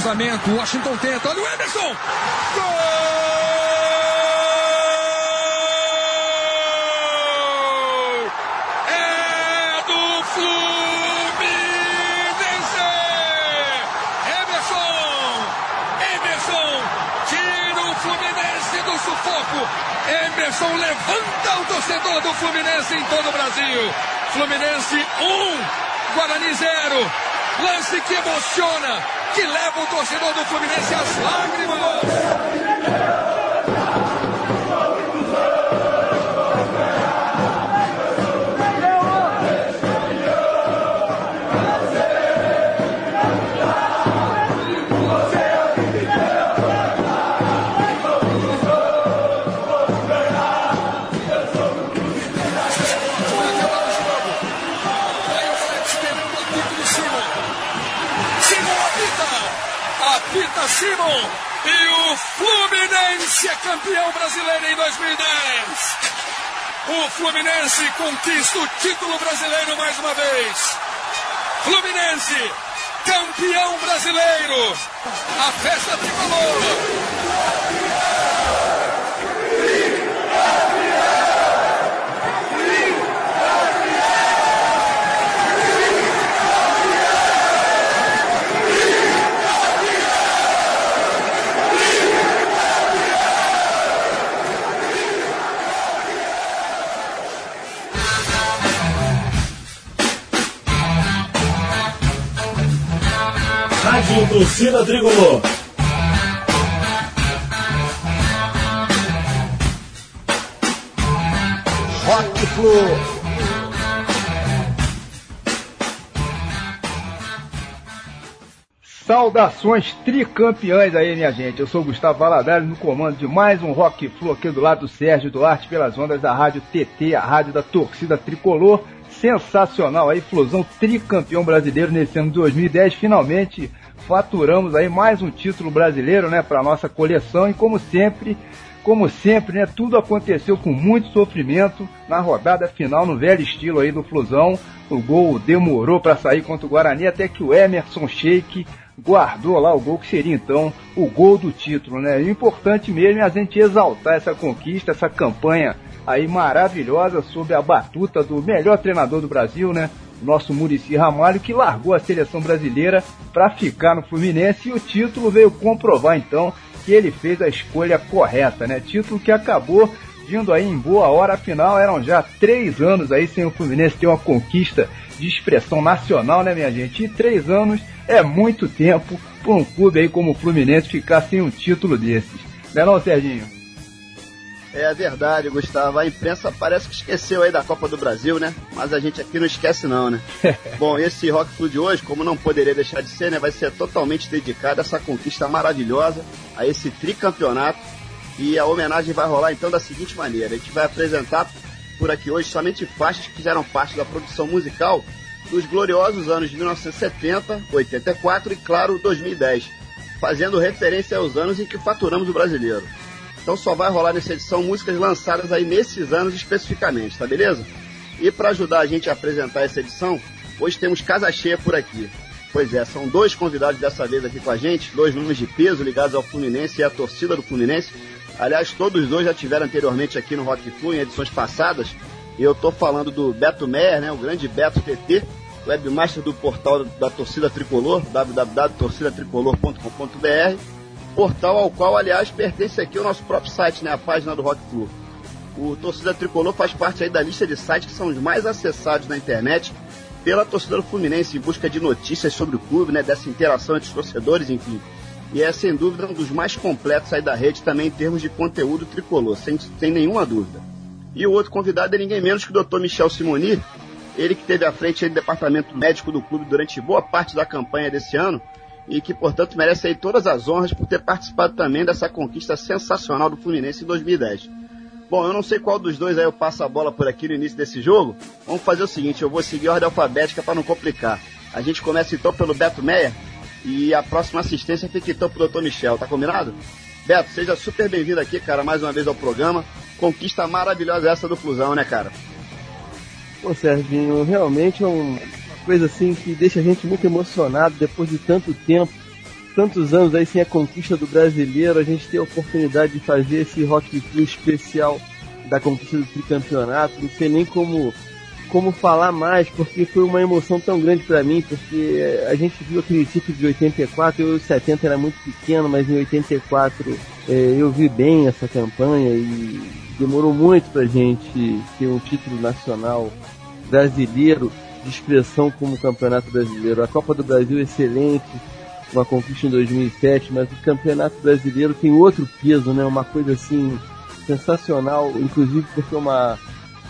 o cruzamento. Washington tenta. Olha o Emerson. Gol! Emerson levanta o torcedor do Fluminense em todo o Brasil. Fluminense 1, um, Guarani 0. Lance que emociona, que leva o torcedor do Fluminense às lágrimas. Campeão brasileiro em 2010. O Fluminense conquista o título brasileiro mais uma vez. Fluminense, campeão brasileiro. A festa tricolor. Rádio Torcida Tricolor. Rock Flu. Saudações tricampeões aí, minha gente. Eu sou Gustavo Valadares no comando de mais um Rock Flu aqui do lado do Sérgio Duarte pelas ondas da Rádio TT, a rádio da torcida tricolor. Sensacional aí, Flusão tricampeão brasileiro nesse ano de 2010. Finalmente faturamos aí mais um título brasileiro, né, para nossa coleção e como sempre, como sempre, né, tudo aconteceu com muito sofrimento na rodada final no velho estilo aí do Flusão. O gol demorou para sair contra o Guarani até que o Emerson Sheik guardou lá o gol que seria então o gol do título, né? E o importante mesmo é a gente exaltar essa conquista, essa campanha aí maravilhosa sob a batuta do melhor treinador do Brasil, né? nosso Murici Ramalho, que largou a seleção brasileira para ficar no Fluminense e o título veio comprovar então que ele fez a escolha correta, né? Título que acabou vindo aí em boa hora, afinal eram já três anos aí sem o Fluminense ter uma conquista de expressão nacional, né, minha gente? E três anos é muito tempo para um clube aí como o Fluminense ficar sem um título desses. Não é não, Serginho? É verdade, Gustavo. A imprensa parece que esqueceu aí da Copa do Brasil, né? Mas a gente aqui não esquece não, né? Bom, esse Rock Flu de hoje, como não poderia deixar de ser, né? Vai ser totalmente dedicado a essa conquista maravilhosa, a esse tricampeonato. E a homenagem vai rolar então da seguinte maneira. A gente vai apresentar por aqui hoje somente faixas que fizeram parte da produção musical dos gloriosos anos de 1970, 84 e, claro, 2010, fazendo referência aos anos em que faturamos o brasileiro. Então só vai rolar nessa edição músicas lançadas aí nesses anos especificamente, tá beleza? E para ajudar a gente a apresentar essa edição, hoje temos casa cheia por aqui. Pois é, são dois convidados dessa vez aqui com a gente, dois nomes de peso ligados ao Fluminense e à torcida do Fluminense. Aliás, todos dois já tiveram anteriormente aqui no Rock Flu em edições passadas. E eu tô falando do Beto Meyer, né, o grande Beto TT, webmaster do portal da Torcida Tricolor, www.torcidatricolor.com.br portal ao qual, aliás, pertence aqui o nosso próprio site, né, a página do Rock Flu. O Torcida Tricolor faz parte aí da lista de sites que são os mais acessados na internet pela torcida do Fluminense em busca de notícias sobre o clube, né, dessa interação entre os torcedores, enfim. E é sem dúvida um dos mais completos aí da rede também em termos de conteúdo tricolor, sem, sem nenhuma dúvida. E o outro convidado é ninguém menos que o Dr. Michel Simoni, ele que teve à frente do departamento médico do clube durante boa parte da campanha desse ano e que, portanto, merece aí todas as honras por ter participado também dessa conquista sensacional do Fluminense em 2010. Bom, eu não sei qual dos dois aí eu passo a bola por aqui no início desse jogo. Vamos fazer o seguinte, eu vou seguir a ordem alfabética para não complicar. A gente começa então pelo Beto Meia e a próxima assistência fica então pro Dr. Michel, tá combinado? Beto, seja super bem-vindo aqui, cara, mais uma vez ao programa. Conquista maravilhosa essa do Flusão, né, cara? Pô, Serginho, realmente é um, coisa assim que deixa a gente muito emocionado depois de tanto tempo tantos anos aí sem a conquista do brasileiro, a gente tem a oportunidade de fazer esse Rock Flu especial da conquista do tricampeonato. Não sei nem como como falar mais, porque foi uma emoção tão grande para mim, porque a gente viu aquele título de 84, eu em 70 era muito pequeno, mas em 84 é, eu vi bem essa campanha e demorou muito pra gente ter um título nacional brasileiro expressão como Campeonato Brasileiro. A Copa do Brasil é excelente, uma conquista em 2007, mas o Campeonato Brasileiro tem outro peso, né? Uma coisa assim sensacional, inclusive porque é uma,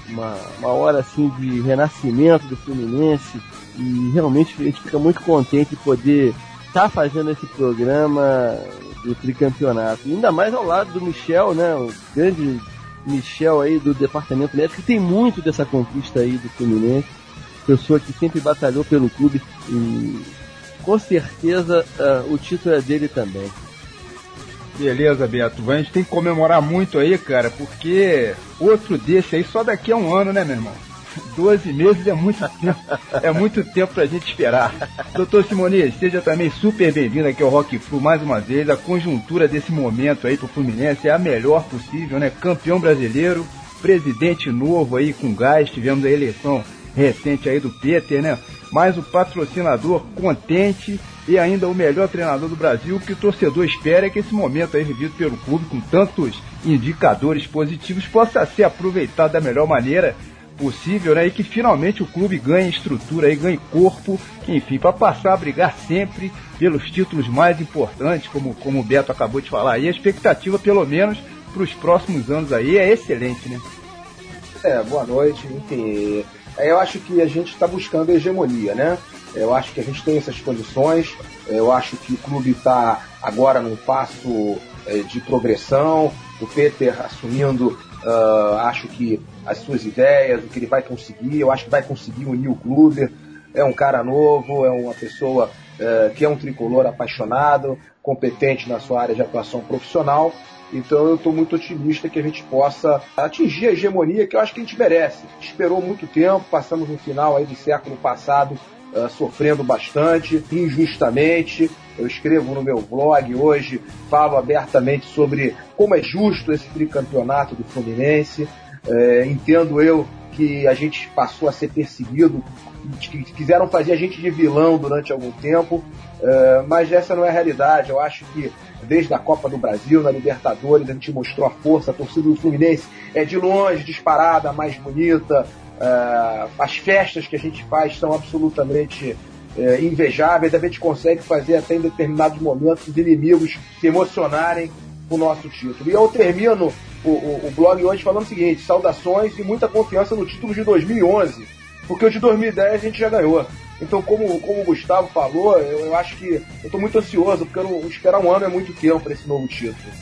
uma, uma hora assim de renascimento do Fluminense e realmente a gente fica muito contente de poder estar tá fazendo esse programa do tricampeonato. Ainda mais ao lado do Michel, né? O grande Michel aí do departamento médico, que tem muito dessa conquista aí do Fluminense. Pessoa que sempre batalhou pelo clube e com certeza uh, o título é dele também. Beleza, Beto. A gente tem que comemorar muito aí, cara, porque outro desse aí só daqui a um ano, né, meu irmão? 12 meses é muito tempo, é muito tempo pra gente esperar. Doutor Simonias, seja também super bem-vindo aqui ao Rock Flu mais uma vez. A conjuntura desse momento aí pro Fluminense é a melhor possível, né? Campeão brasileiro, presidente novo aí com gás, tivemos a eleição recente aí do Peter, né? Mais o patrocinador contente e ainda o melhor treinador do Brasil. O que o torcedor espera é que esse momento aí vivido pelo clube com tantos indicadores positivos possa ser aproveitado da melhor maneira possível, né? E que finalmente o clube ganhe estrutura e ganhe corpo, enfim, para passar a brigar sempre pelos títulos mais importantes, como, como o Beto acabou de falar. E a expectativa, pelo menos, para os próximos anos aí é excelente, né? É, boa noite. Enfim, eu acho que a gente está buscando hegemonia, né? Eu acho que a gente tem essas condições. Eu acho que o clube está agora num passo é, de progressão. O Peter assumindo Uh, acho que as suas ideias, o que ele vai conseguir, eu acho que vai conseguir unir o clube. É um cara novo, é uma pessoa uh, que é um tricolor apaixonado, competente na sua área de atuação profissional. Então eu estou muito otimista que a gente possa atingir a hegemonia que eu acho que a gente merece. Esperou muito tempo, passamos no final aí do século passado uh, sofrendo bastante, injustamente. Eu escrevo no meu blog hoje, falo abertamente sobre como é justo esse tricampeonato do Fluminense. É, entendo eu que a gente passou a ser perseguido, que quiseram fazer a gente de vilão durante algum tempo, é, mas essa não é a realidade. Eu acho que desde a Copa do Brasil, na Libertadores, a gente mostrou a força, a torcida do Fluminense é de longe disparada, mais bonita, Uh, as festas que a gente faz são absolutamente uh, invejáveis, a gente consegue fazer até em determinados momentos os inimigos se emocionarem com o nosso título. E eu termino o, o, o, blog hoje falando o seguinte: saudações e muita confiança no título de 2011, porque o de 2010 a gente já ganhou. Então, como, como o Gustavo falou, eu, eu acho que eu estou muito ansioso, porque eu não, esperar um ano é muito tempo para esse novo título.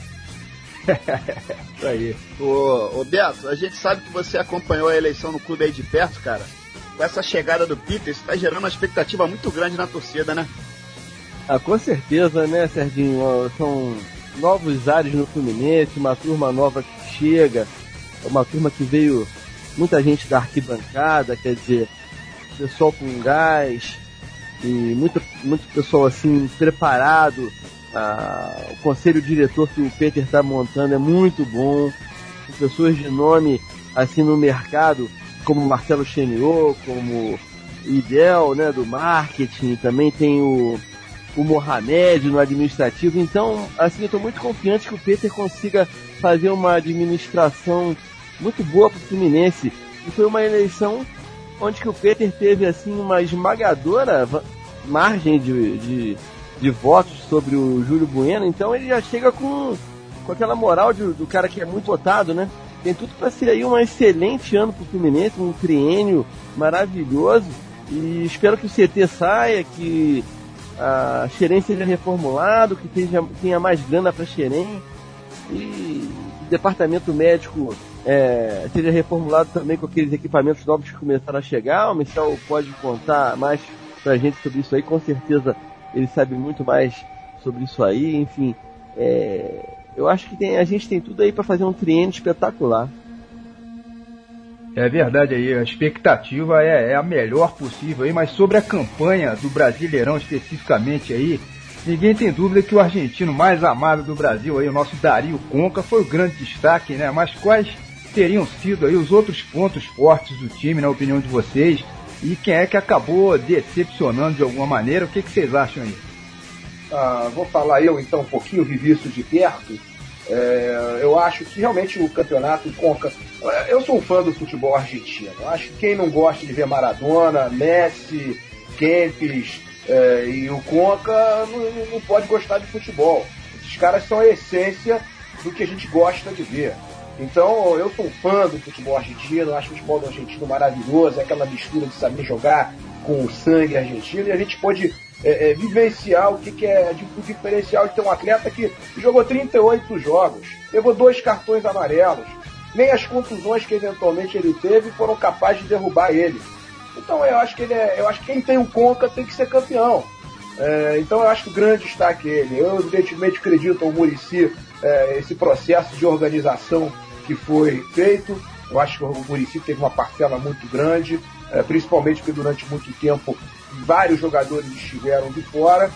Isso aí. Ô, ô Beto, a gente sabe que você acompanhou a eleição no clube aí de perto, cara. Com essa chegada do Peter, isso tá gerando uma expectativa muito grande na torcida, né? Ah, com certeza, né, Serginho? São novos ares no Fluminense, uma turma nova que chega, uma turma que veio muita gente da arquibancada, quer dizer, pessoal com gás e muito, muito pessoal assim preparado ah, o conselho diretor que o Peter está montando é muito bom. Pessoas de nome assim no mercado, como Marcelo Cheniot, como Idel, né, do marketing, também tem o, o Mohamed no administrativo. Então, assim, eu estou muito confiante que o Peter consiga fazer uma administração muito boa para o Fluminense. E foi uma eleição onde que o Peter teve assim uma esmagadora margem de, de de votos sobre o Júlio Bueno, então ele já chega com, com aquela moral de, do cara que é muito votado, né? Tem tudo para ser aí um excelente ano pro Fluminense, um triênio maravilhoso. E espero que o CT saia, que a Xerém seja reformulado, que tenha, tenha mais grana para Xerém. E o departamento médico é, seja reformulado também com aqueles equipamentos novos que começaram a chegar. O Michel pode contar mais pra gente sobre isso aí, com certeza ele sabe muito mais sobre isso aí, enfim. É, eu acho que tem, a gente tem tudo aí para fazer um triênio espetacular. É verdade aí, a expectativa é, é, a melhor possível aí, mas sobre a campanha do Brasileirão especificamente aí, Ninguém tem dúvida que o argentino mais amado do Brasil, aí, o nosso Dario Conca, foi o grande destaque, né? Mas quais teriam sido aí os outros pontos fortes do time, na opinião de vocês? E quem é que acabou decepcionando de alguma maneira? O que, que vocês acham aí? Ah, vou falar eu então um pouquinho, vivi isso de perto. É, eu acho que realmente o campeonato Conca. Eu sou um fã do futebol argentino. Eu acho que quem não gosta de ver Maradona, Messi, Kempes é, e o Conca não, não pode gostar de futebol. Esses caras são a essência do que a gente gosta de ver. Então, eu sou um fã do futebol argentino, acho o futebol argentino maravilhoso, é aquela mistura de saber jogar com o sangue argentino, e a gente pode é, é, vivenciar o que, que é o diferencial de ter um atleta que jogou 38 jogos, levou dois cartões amarelos, nem as contusões que eventualmente ele teve foram capazes de derrubar ele. Então eu acho que ele é, eu acho que quem tem um Conca tem que ser campeão. É, então eu acho que o grande destaque é ele. Eu evidentemente acredito ao Murici é, esse processo de organização que foi feito. Eu acho que o Murici teve uma parcela muito grande, é, principalmente porque durante muito tempo vários jogadores estiveram de fora.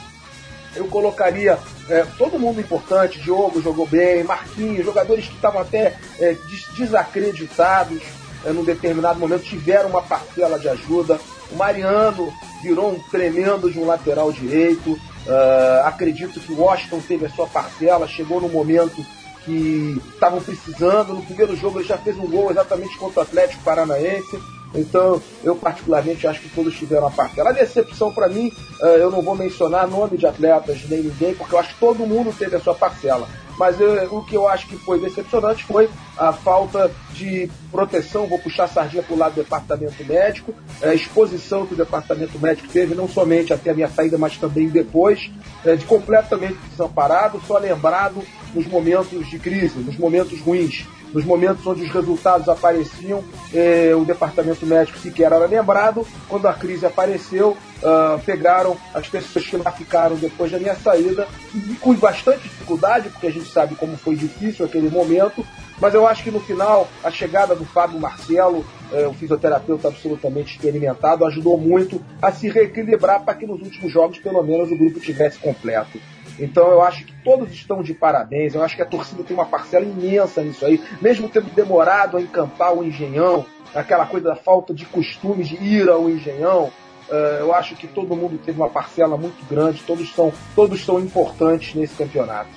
Eu colocaria é, todo mundo importante, Diogo jogou bem, Marquinhos, jogadores que estavam até é, desacreditados é, num determinado momento, tiveram uma parcela de ajuda. O Mariano virou um tremendo de um lateral direito. Uh, acredito que o Washington teve a sua parcela, chegou no momento que estavam precisando. No primeiro jogo ele já fez um gol exatamente contra o Atlético Paranaense. Então, eu particularmente acho que todos tiveram a parcela. A decepção para mim, eh, eu não vou mencionar nome de atletas nem ninguém, porque eu acho que todo mundo teve a sua parcela. Mas eu, o que eu acho que foi decepcionante foi a falta de proteção. Vou puxar a sardinha para o lado do departamento médico, a exposição que o departamento médico teve, não somente até a minha saída, mas também depois, eh, de completamente desamparado, só lembrado nos momentos de crise, nos momentos ruins nos momentos onde os resultados apareciam, eh, o departamento médico sequer era lembrado. Quando a crise apareceu, uh, pegaram as pessoas que lá ficaram depois da minha saída, e com bastante dificuldade, porque a gente sabe como foi difícil aquele momento. Mas eu acho que no final, a chegada do Fábio Marcelo, eh, o fisioterapeuta absolutamente experimentado, ajudou muito a se reequilibrar para que nos últimos jogos, pelo menos, o grupo tivesse completo. Então eu acho que todos estão de parabéns. Eu acho que a torcida tem uma parcela imensa nisso aí, mesmo tendo demorado a encantar o engenhão, aquela coisa da falta de costume de ir ao engenhão. Uh, eu acho que todo mundo teve uma parcela muito grande, todos são, todos são importantes nesse campeonato.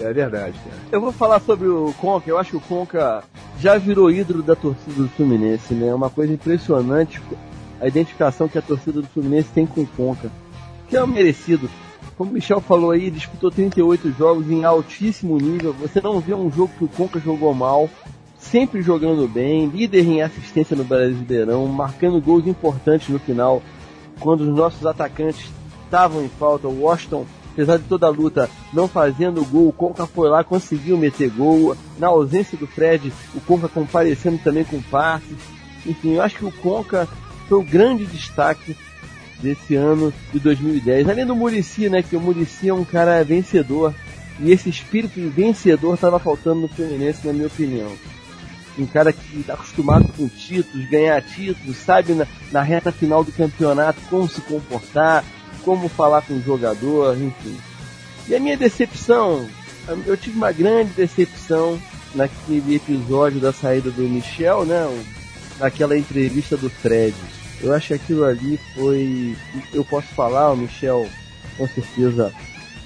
É verdade, cara. Eu vou falar sobre o Conca. Eu acho que o Conca já virou ídolo da torcida do Fluminense, né? É uma coisa impressionante a identificação que a torcida do Fluminense tem com o Conca. Que é um merecido como o Michel falou aí, disputou 38 jogos em altíssimo nível. Você não vê um jogo que o Conca jogou mal, sempre jogando bem, líder em assistência no Brasileirão, marcando gols importantes no final, quando os nossos atacantes estavam em falta. O Washington, apesar de toda a luta, não fazendo gol, o Conca foi lá, conseguiu meter gol. Na ausência do Fred, o Conca comparecendo também com passes. Enfim, eu acho que o Conca foi o grande destaque desse ano de 2010. Além do Murici, né? Que o Murici é um cara vencedor. E esse espírito vencedor estava faltando no Fluminense, na minha opinião. Um cara que está acostumado com títulos, ganhar títulos, sabe na, na reta final do campeonato como se comportar, como falar com o jogador, enfim. E a minha decepção, eu tive uma grande decepção naquele episódio da saída do Michel, né? Naquela entrevista do Fred. Eu acho que aquilo ali foi. Eu posso falar, o Michel com certeza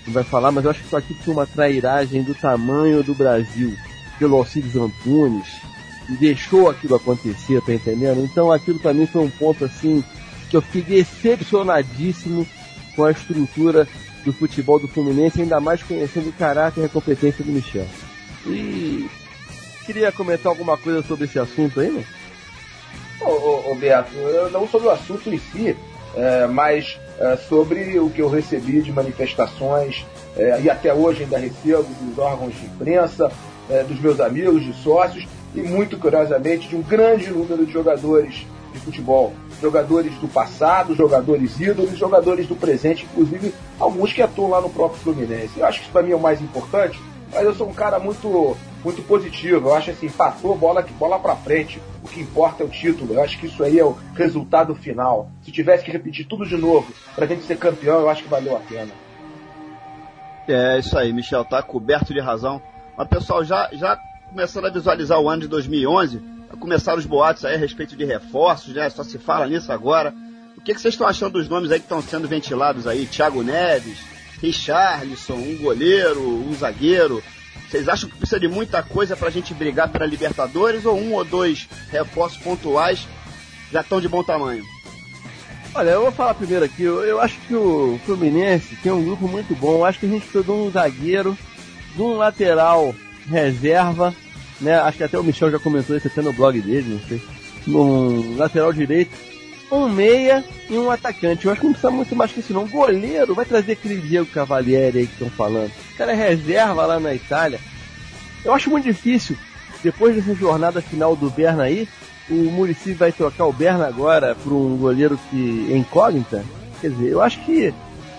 vai falar, mas eu acho que isso aqui foi uma trairagem do tamanho do Brasil pelo Alcides Antunes e deixou aquilo acontecer, tá entendendo? Então aquilo para mim foi um ponto assim que eu fiquei decepcionadíssimo com a estrutura do futebol do Fluminense, ainda mais conhecendo o caráter e a competência do Michel. E queria comentar alguma coisa sobre esse assunto aí, né? Ô, ô, Beto, não sobre o assunto em si, é, mas é, sobre o que eu recebi de manifestações, é, e até hoje ainda recebo dos órgãos de imprensa, é, dos meus amigos, de sócios, e muito curiosamente de um grande número de jogadores de futebol. Jogadores do passado, jogadores ídolos, jogadores do presente, inclusive alguns que atuam lá no próprio Fluminense. Eu acho que isso para mim é o mais importante, mas eu sou um cara muito muito positivo. Eu acho assim, passou bola bola para frente. O que importa é o título. Eu acho que isso aí é o resultado final. Se tivesse que repetir tudo de novo pra gente ser campeão, eu acho que valeu a pena. É, isso aí, Michel, tá coberto de razão. Mas, pessoal, já, já começando a visualizar o ano de 2011, começaram os boatos aí a respeito de reforços, né? Só se fala nisso agora. O que, que vocês estão achando dos nomes aí que estão sendo ventilados aí? Thiago Neves, Richarlison, um goleiro, um zagueiro. Vocês acham que precisa de muita coisa para a gente brigar para Libertadores ou um ou dois reforços pontuais já estão de bom tamanho? Olha, eu vou falar primeiro aqui. Eu, eu, acho que o Fluminense tem um grupo muito bom. Eu acho que a gente precisa de um zagueiro, de um lateral reserva, né? Acho que até o Michel já comentou isso até no blog dele, não sei. Um lateral direito, um meia e um atacante. Eu acho que não precisa muito mais que isso, não. Goleiro vai trazer aquele Diego Cavalieri aí que estão falando. O cara é reserva lá na Itália. Eu acho muito difícil, depois dessa jornada final do Berna aí, o Murici vai trocar o Berna agora por um goleiro que é incógnita. Quer dizer, eu acho que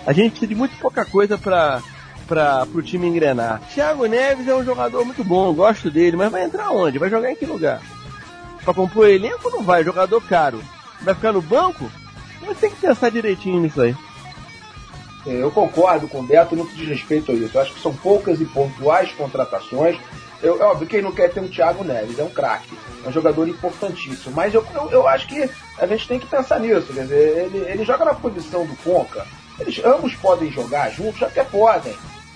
a gente precisa de muito pouca coisa para para o time engrenar. Thiago Neves é um jogador muito bom, gosto dele, mas vai entrar onde? Vai jogar em que lugar? Para compor elenco não vai, jogador caro. Vai ficar no banco? Mas tem que pensar direitinho nisso aí. É, eu concordo com o Beto no que diz respeito a isso. Eu acho que são poucas e pontuais contratações. Eu, é óbvio, quem não quer ter um Thiago Neves, é um craque, é um jogador importantíssimo. Mas eu, eu, eu, acho que a gente tem que pensar nisso. Quer dizer, ele, ele joga na posição do Conca. Eles ambos podem jogar juntos, até podem.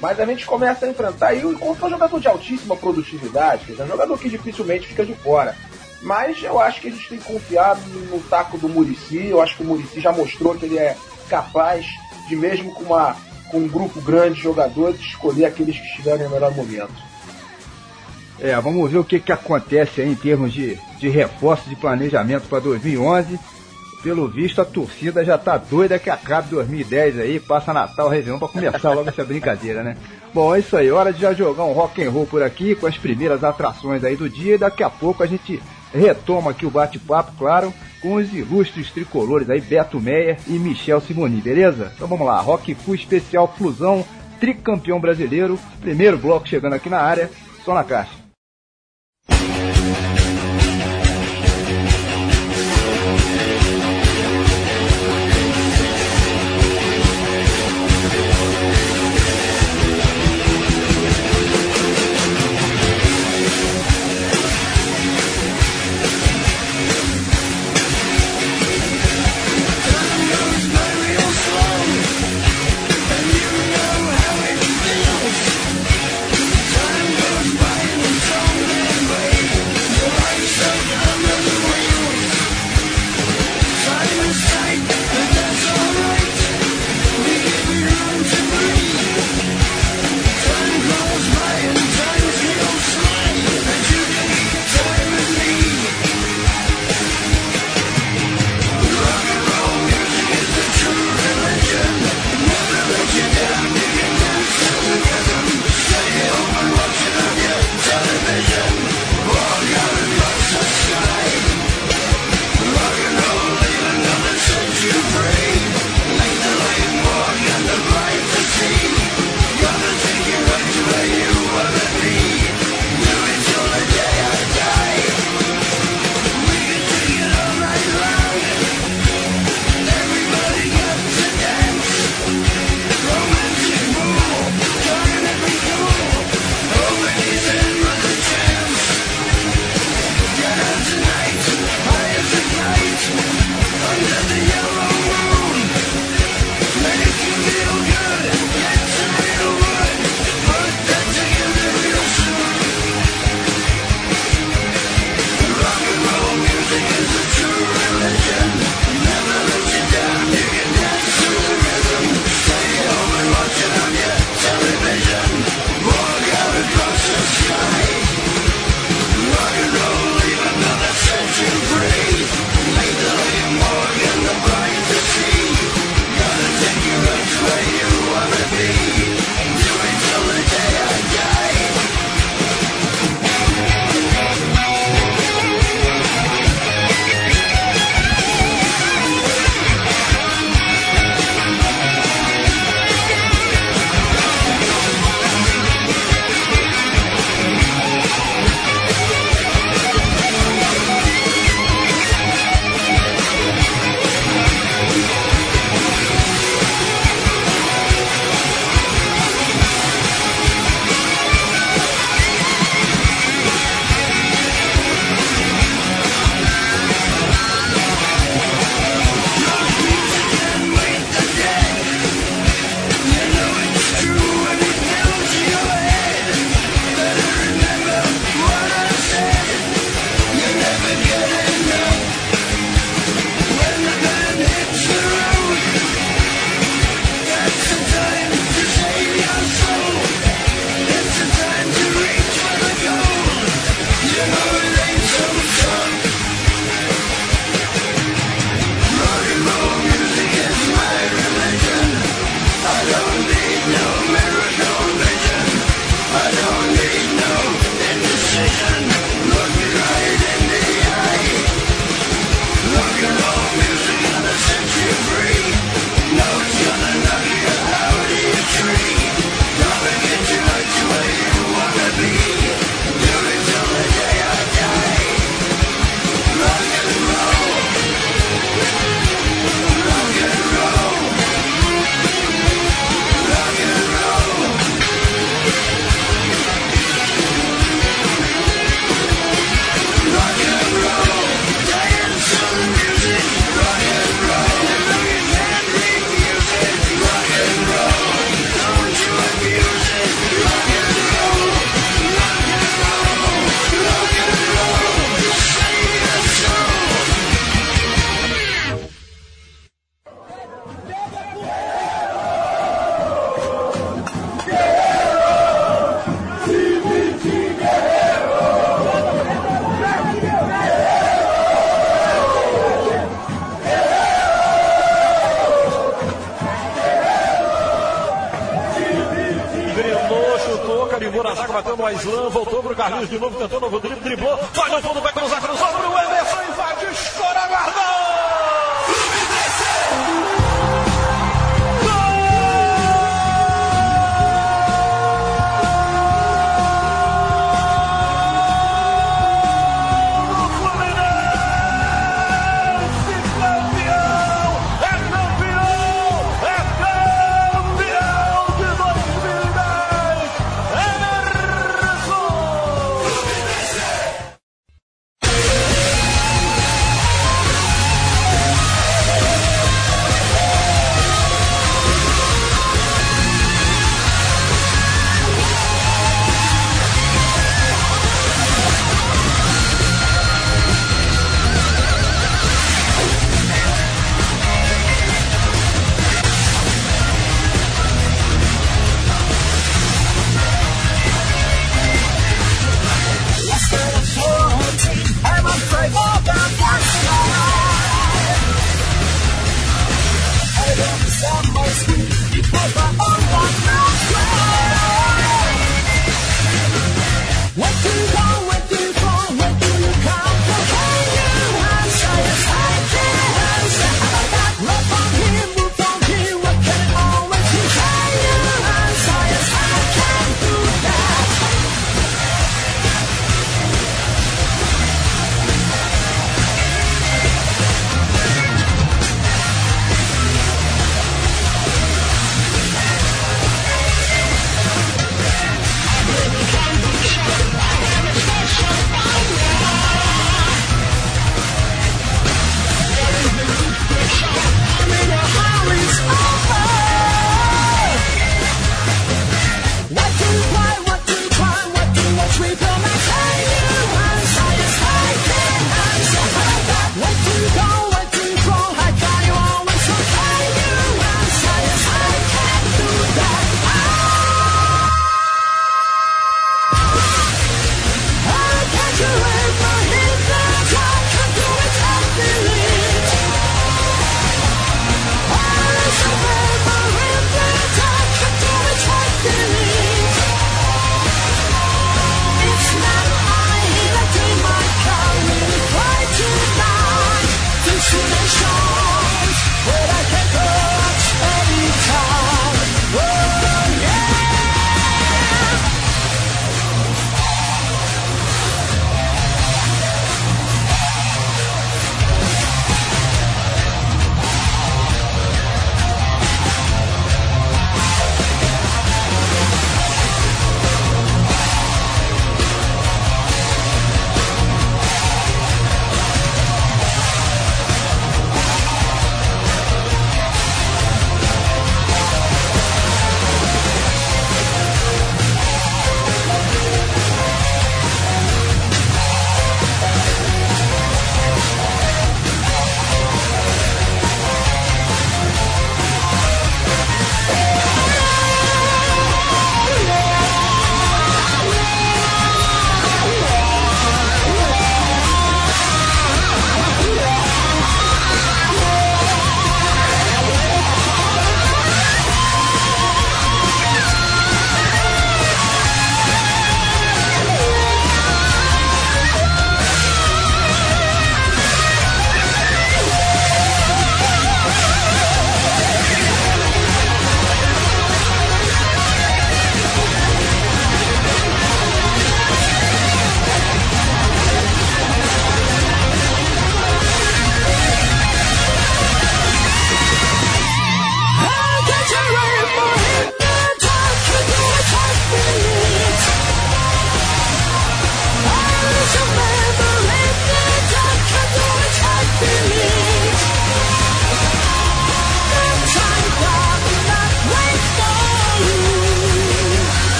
Mas a gente começa a enfrentar e o Conca é um jogador de altíssima produtividade, quer dizer, é um jogador que dificilmente fica de fora. Mas eu acho que a gente tem que confiar no taco do Murici. Eu acho que o Murici já mostrou que ele é capaz de, mesmo com, uma, com um grupo grande de jogadores, escolher aqueles que estiverem no melhor momento. É, vamos ver o que, que acontece aí em termos de, de reforço de planejamento para 2011. Pelo visto, a torcida já tá doida que acabe 2010 aí, passa Natal, Réveillon para começar logo essa brincadeira, né? Bom, é isso aí, hora de já jogar um rock and roll por aqui com as primeiras atrações aí do dia e daqui a pouco a gente retoma aqui o bate-papo, claro, com os ilustres tricolores aí, Beto Meia e Michel Simoni, beleza? Então vamos lá, Rock Full Especial Flusão, tricampeão brasileiro, primeiro bloco chegando aqui na área, só na caixa. Carlinhos de novo, tentou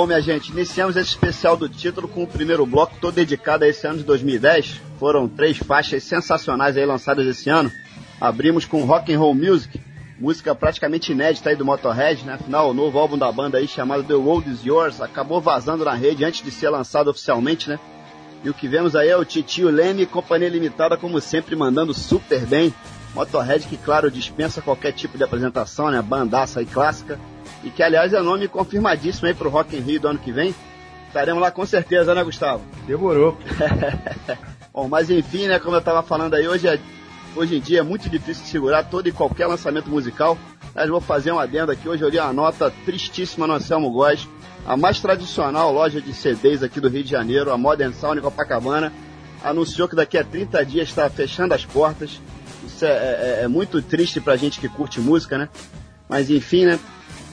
Bom, minha gente, iniciamos esse especial do título com o primeiro bloco todo dedicado a esse ano de 2010. Foram três faixas sensacionais aí lançadas esse ano. Abrimos com Rock and Roll Music, música praticamente inédita aí do Motorhead, né? Afinal, o novo álbum da banda aí chamado The World Is Yours acabou vazando na rede antes de ser lançado oficialmente, né? E o que vemos aí é o Titio Leme e Companhia Limitada, como sempre, mandando super bem. Motorhead que, claro, dispensa qualquer tipo de apresentação, né? Bandaça aí clássica. E que, aliás, é nome confirmadíssimo aí pro Rock in Rio do ano que vem. Estaremos lá com certeza, né, Gustavo? Demorou. Bom, mas enfim, né, como eu tava falando aí, hoje, é, hoje em dia é muito difícil segurar todo e qualquer lançamento musical. Mas vou fazer um adendo aqui. Hoje eu li uma nota tristíssima no Anselmo Góes, a mais tradicional loja de CDs aqui do Rio de Janeiro, a Modern Sound Copacabana, anunciou que daqui a 30 dias está fechando as portas. Isso é, é- é muito triste pra gente que curte música, né? Mas enfim, né?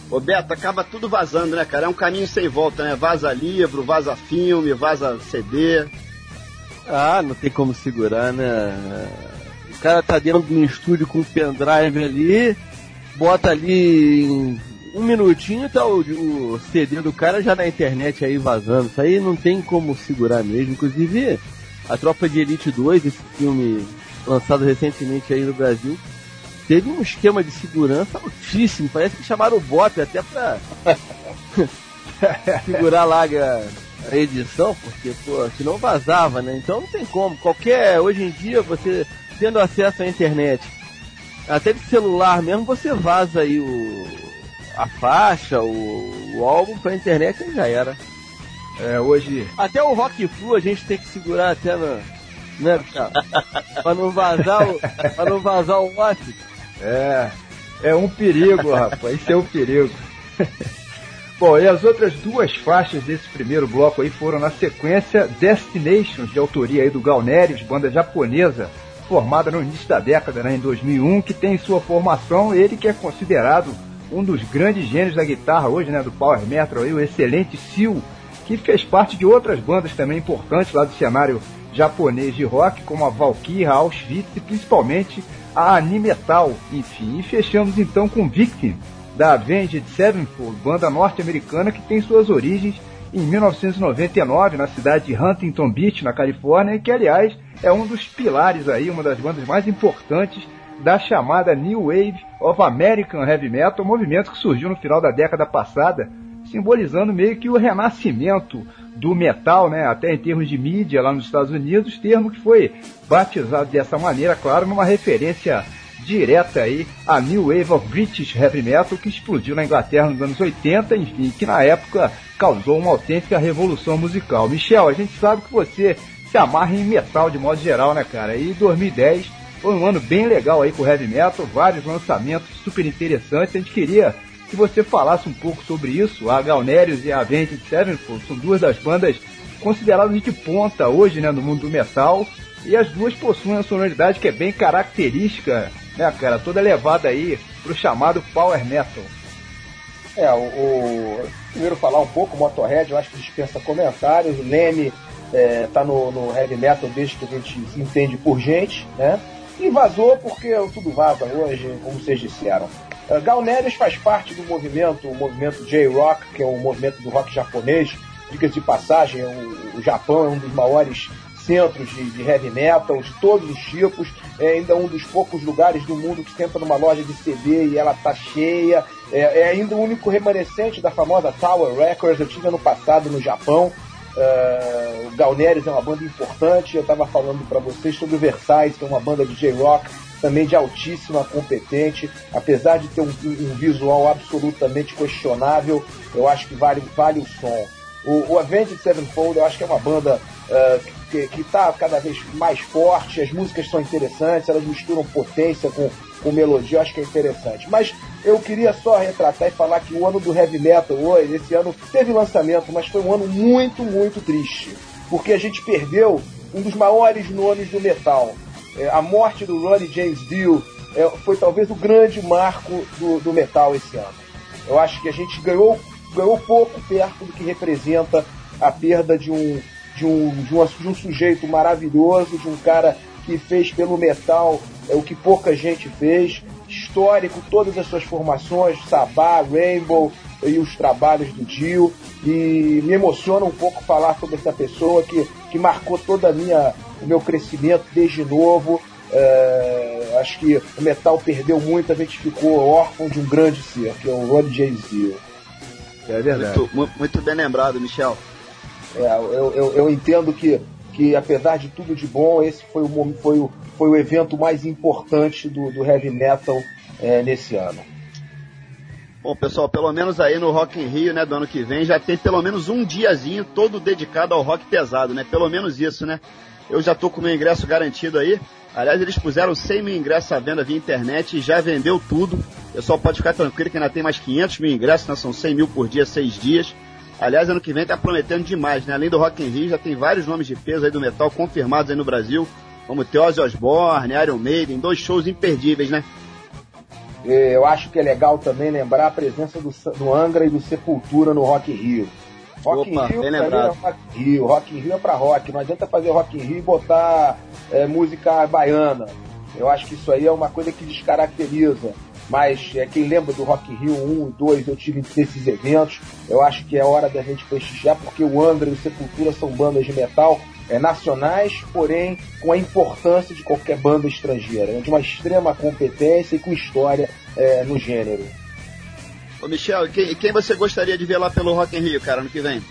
Ô Beto, acaba tudo vazando, né, cara? É um caminho sem volta, né? Vaza livro, vaza filme, vaza CD. Ah, não tem como segurar, né? O cara tá dentro de um estúdio com um pendrive ali, bota ali em um minutinho tá o, o CD do cara já na internet aí vazando. Isso aí não tem como segurar mesmo. Inclusive, a Tropa de Elite 2, esse filme lançado recentemente aí no Brasil, teve um esquema de segurança altíssimo. Parece que chamaram o Bop até pra segurar lá a, a edição, porque, pô, senão vazava, né? Então não tem como. Qualquer, hoje em dia, você tendo acesso à internet, até de celular mesmo, você vaza aí o, a faixa, o, o álbum pra internet e já era. É, hoje. Até o Rock Flu a gente tem que segurar até na. Né, cara? pra não vazar o. pra não vazar o WhatsApp. É. É um perigo, rapaz. Isso é um perigo. Bom, e as outras duas faixas desse primeiro bloco aí foram na sequência Destinations, de autoria aí do Galnerius, banda japonesa, formada no início da década, né, em 2001, que tem em sua formação ele que é considerado um dos grandes gênios da guitarra hoje, né, do power metal aí, o excelente Seal, que fez parte de outras bandas também importantes lá do cenário japonês de rock, como a Valkyrie, a Auschwitz e principalmente a Animetal, enfim. E fechamos então com Victim, da Avenged Sevenfold, banda norte-americana que tem suas origens em 1999 na cidade de Huntington Beach, na Califórnia, e que aliás é um dos pilares aí, uma das bandas mais importantes da chamada New Wave of American Heavy Metal, movimento que surgiu no final da década passada, simbolizando meio que o renascimento do metal, né, até em termos de mídia lá nos Estados Unidos, termo que foi batizado dessa maneira, claro, numa referência direta aí à New Wave of British Heavy Metal que explodiu na Inglaterra nos anos 80, enfim, que na época causou uma autêntica revolução musical. Michel, a gente sabe que você se amarra em metal de modo geral, né, cara? E 2010 foi um ano bem legal aí pro heavy metal, vários lançamentos super interessantes. A gente queria que você falasse um pouco sobre isso. A Galnerius e a Avenged Sevenfold são duas das bandas consideradas de ponta hoje, né, no mundo do metal. E as duas possuem uma sonoridade que é bem característica, né, cara, toda levada aí pro chamado power metal. É, o, o- primeiro falar um pouco, o Motorhead, eu acho que dispensa comentários. O Leme é, tá no, no heavy metal desde que a gente se entende por gente, né? E vazou porque tudo vaza hoje, como vocês disseram. Uh, Galnerius faz parte do movimento, o movimento J-Rock, que é o movimento do rock japonês. Diga-se de passagem, o, o Japão é um dos maiores centros de, de heavy metal, de todos os tipos. É ainda um dos poucos lugares do mundo que entra numa loja de CD e ela tá cheia. É, é ainda o único remanescente da famosa Tower Records. Eu tive ano passado no Japão. Uh, o é uma banda importante. Eu estava falando para vocês sobre o Versailles, que é uma banda de J-Rock também de altíssima competente, apesar de ter um, um, visual absolutamente questionável, eu acho que vale, vale o som. O, o Avenged Sevenfold eu acho que é uma banda uh, que está cada vez mais forte, as músicas são interessantes, elas misturam potência com, com melodia, eu acho que é interessante. Mas eu queria só retratar e falar que o ano do heavy metal hoje, esse ano teve lançamento, mas foi um ano muito, muito triste. Porque a gente perdeu um dos maiores nomes do metal. É, a morte do Ronnie James Dio é, foi talvez o grande marco do, do metal esse ano. Eu acho que a gente ganhou, ganhou pouco perto do que representa a perda de um, de um, de, uma, de um sujeito maravilhoso, de um cara que fez pelo metal é, o que pouca gente fez, histórico, todas as suas formações, Sabá, Rainbow e os trabalhos do Dio. E me emociona um pouco falar sobre essa pessoa que, que marcou toda a minha, o meu crescimento desde novo. É, acho que o metal perdeu muito, a gente ficou órfão de um grande ser, que é o Ronnie James Dio. É verdade. Muito, muito bem lembrado, Michel. É, eu, eu, eu, entendo que, que, apesar de tudo de bom, esse foi o, foi o, foi o evento mais importante do, do heavy metal é, nesse ano. Bom, pessoal, pelo menos aí no Rock in Rio, né, do ano que vem, já tem pelo menos um diazinho todo dedicado ao rock pesado, né? Pelo menos isso, né? Eu já tô com meu ingresso garantido aí. Aliás, eles puseram 100 mil ingressos à venda via internet e já vendeu tudo. Pessoal pode ficar tranquilo que ainda tem mais 500 mil ingressos, né? São 100 mil por dia, 6 dias. Aliás, ano que vem tá prometendo demais, né? Além do Rock in Rio, já tem vários nomes de peso aí do metal confirmados aí no Brasil, como Theozy Osborne, Iron Maiden, dois shows imperdíveis, né? Eu acho que é legal também lembrar a presença do, do Angra e do Sepultura no Rock in Rio. Rock Opa, in Rio, bem lembrado. É Rock in Rio, Rock in Rio é pra rock. Não adianta fazer Rock in Rio e botar é, música baiana. Eu acho que isso aí é uma coisa que descaracteriza mas é, quem lembra do Rock in Rio 1 e 2, eu tive nesses eventos, eu acho que é hora da gente prestigiar, porque o Angra e o Sepultura são bandas de metal é, nacionais, porém com a importância de qualquer banda estrangeira, né, de uma extrema competência e com história é, no gênero. Ô Michel, quem, quem você gostaria de ver lá pelo Rock in Rio, cara, no que vem?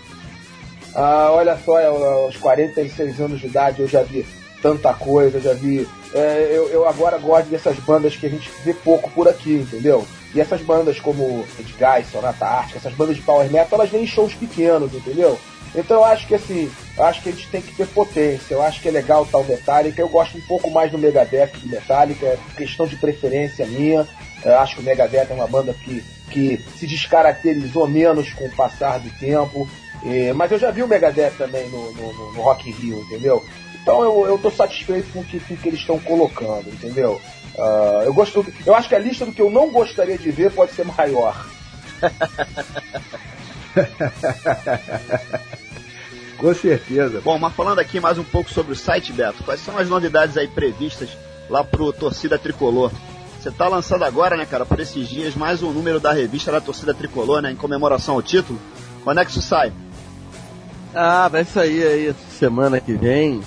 Ah, olha só, aos 46 anos de idade eu já vi tanta coisa, já vi. É, eu, eu, agora gosto dessas bandas que a gente vê pouco por aqui, entendeu? E essas bandas como Edguy, Sonata Ártica, essas bandas de power metal, elas vêm em shows pequenos, entendeu? Então eu acho que assim, eu acho que a gente tem que ter potência, eu acho que é legal tal Metallica, eu gosto um pouco mais do Megadeth do Metallica, é questão de preferência minha. Eu acho que o Megadeth é uma banda que, que se descaracterizou menos com o passar do tempo. mas eu já vi o Megadeth também no, no, no Rock in Rio, entendeu? Então eu, eu tô satisfeito com o que, que eles estão colocando, entendeu? Uh, eu gosto, eu acho que a lista do que eu não gostaria de ver pode ser maior. com certeza. Bom, mas falando aqui mais um pouco sobre o site, Beto, quais são as novidades aí previstas lá pro Torcida Tricolor? Você tá lançando agora, né, cara, por esses dias, mais um número da revista da Torcida Tricolor, né, em comemoração ao título. Quando é que isso sai? Ah, vai sair aí essa semana que vem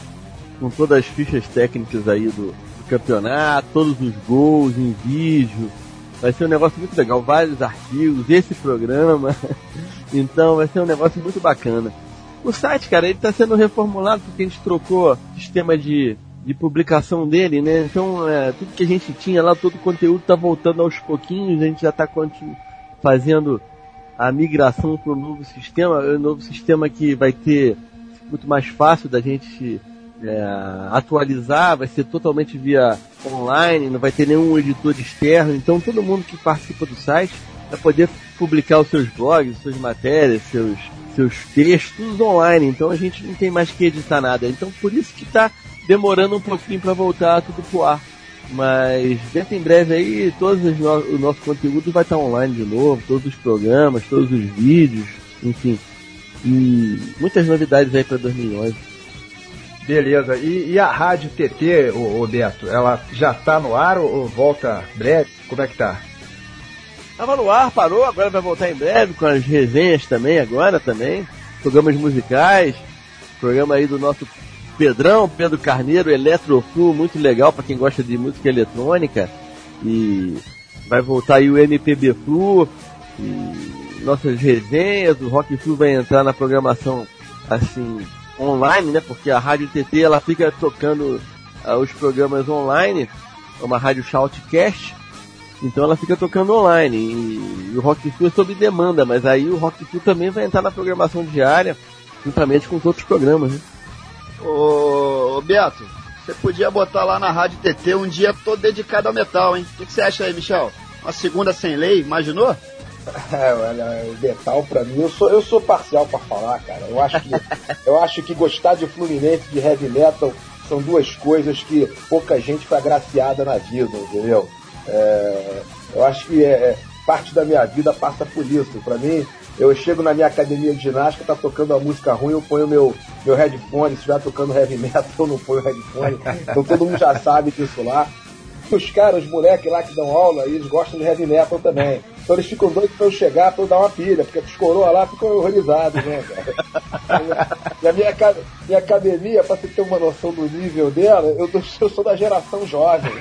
com todas as fichas técnicas aí do, do campeonato, todos os gols em vídeo. Vai ser um negócio muito legal, vários artigos, esse programa. então vai ser um negócio muito bacana. O site, cara, ele está sendo reformulado porque a gente trocou o sistema de, de publicação dele, né? Então, é, tudo que a gente tinha lá, todo o conteúdo está voltando aos pouquinhos, a gente já está fazendo a migração para o novo sistema, o novo sistema que vai ter muito mais fácil da gente é, atualizar, vai ser totalmente via online, não vai ter nenhum editor externo, então todo mundo que participa do site vai poder publicar os seus blogs, suas matérias, seus, seus textos online, então a gente não tem mais que editar nada. Então por isso que está demorando um pouquinho para voltar tudo pro ar. Mas dentro em breve aí todos os no o nosso conteúdo vai estar online de novo, todos os programas, todos os vídeos, enfim. E muitas novidades aí para 2011. Beleza. E, e, a rádio TT, o, Beto, ela já tá no ar ou, volta breve? Como é que tá? Tava no ar, parou, agora vai voltar em breve com as resenhas também, agora também. Programas musicais, programa aí do nosso Pedrão, Pedro Carneiro, Eletroflu, muito legal para quem gosta de música eletrônica. E vai voltar aí o MPB Flu, nossas resenhas, o Rock Flu vai entrar na programação assim online, né? Porque a Rádio TT ela fica tocando uh, os programas online, é uma rádio shoutcast, então ela fica tocando online. E, e o Rock Flu é sob demanda, mas aí o Rock Flu também vai entrar na programação diária, juntamente com os outros programas, né? Ô, Beto, você podia botar lá na Rádio TT um dia todo dedicado ao metal, hein? O que, que você acha aí, Michel? Uma segunda sem lei, imaginou? É, olha, o metal pra mim, eu sou, eu sou parcial pra falar, cara. Eu acho, que, eu acho que gostar de Fluminense, de heavy metal, são duas coisas que pouca gente foi agraciada na vida, entendeu? É, eu acho que é, é parte da minha vida passa por isso. Pra mim, eu chego na minha academia de ginástica, tá tocando uma música ruim, eu ponho meu, meu headphone, se estiver tocando heavy metal, eu não ponho headphone. Então todo mundo já sabe disso lá. Os caras, os moleques lá que dão aula, eles gostam de heavy metal também. Então eles ficam doidos pra eu chegar, pra eu dar uma pilha, porque os coroas lá ficam horrorizados, né, cara? E a minha, minha academia, pra você ter uma noção do nível dela, eu, eu sou da geração jovem.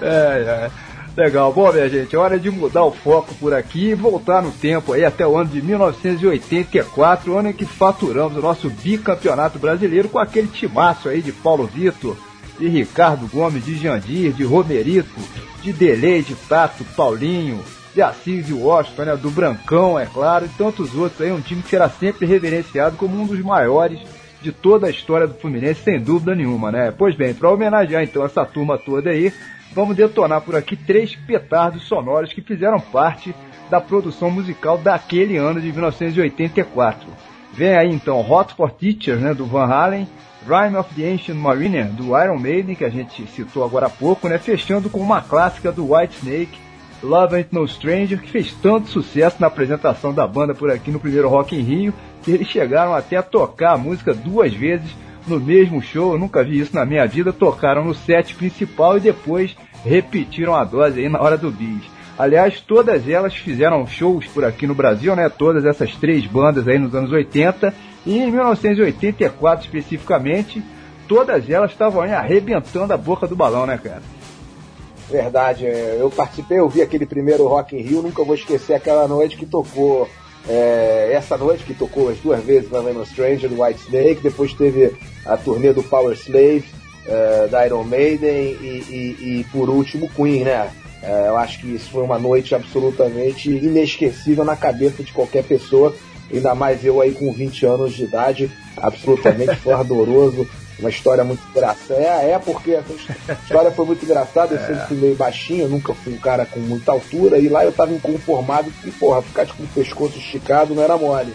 é, é. Legal, bom minha gente, é hora de mudar o foco por aqui e voltar no tempo aí até o ano de 1984, ano em que faturamos o nosso bicampeonato brasileiro com aquele timaço aí de Paulo Vitor, de Ricardo Gomes, de Jandir, de Romerito, de Delei, de Tato, Paulinho, de Assis de Washington, né, do Brancão, é claro, e tantos outros aí, um time que será sempre reverenciado como um dos maiores de toda a história do Fluminense, sem dúvida nenhuma, né? Pois bem, para homenagear então essa turma toda aí, vamos detonar por aqui três petardos sonoros que fizeram parte da produção musical daquele ano de 1984. Vem aí então Hot for Teachers, né, do Van Halen, Rime of the Ancient Mariner, do Iron Maiden, que a gente citou agora há pouco, né, fechando com uma clássica do White Snake, Love Ain't No Stranger, que fez tanto sucesso na apresentação da banda por aqui no primeiro Rock em Rio, que eles chegaram até a tocar a música duas vezes no mesmo show, eu nunca vi isso na minha vida, tocaram no set principal e depois repetiram a dose aí na hora do bis. Aliás, todas elas fizeram shows por aqui no Brasil, né? Todas essas três bandas aí nos anos 80 e em 1984 especificamente, todas elas estavam arrebentando a boca do balão, né, cara? Verdade, é, eu participei, eu vi aquele primeiro Rock in Rio, nunca vou esquecer aquela noite que tocou é, essa noite que tocou as duas vezes na No Stranger do White Snake, depois teve a turnê do Power Slave, é, da Iron Maiden e, e, e, por último Queen, né? É, eu acho que isso foi uma noite absolutamente inesquecível na cabeça de qualquer pessoa, ainda mais eu aí com 20 anos de idade, absolutamente foi ardoroso, uma história muito engraçada. É, é porque a história foi muito engraçada, eu sempre fui meio baixinho, nunca fui um cara com muita altura, e lá eu tava inconformado que, porra, ficar com o pescoço esticado não era mole.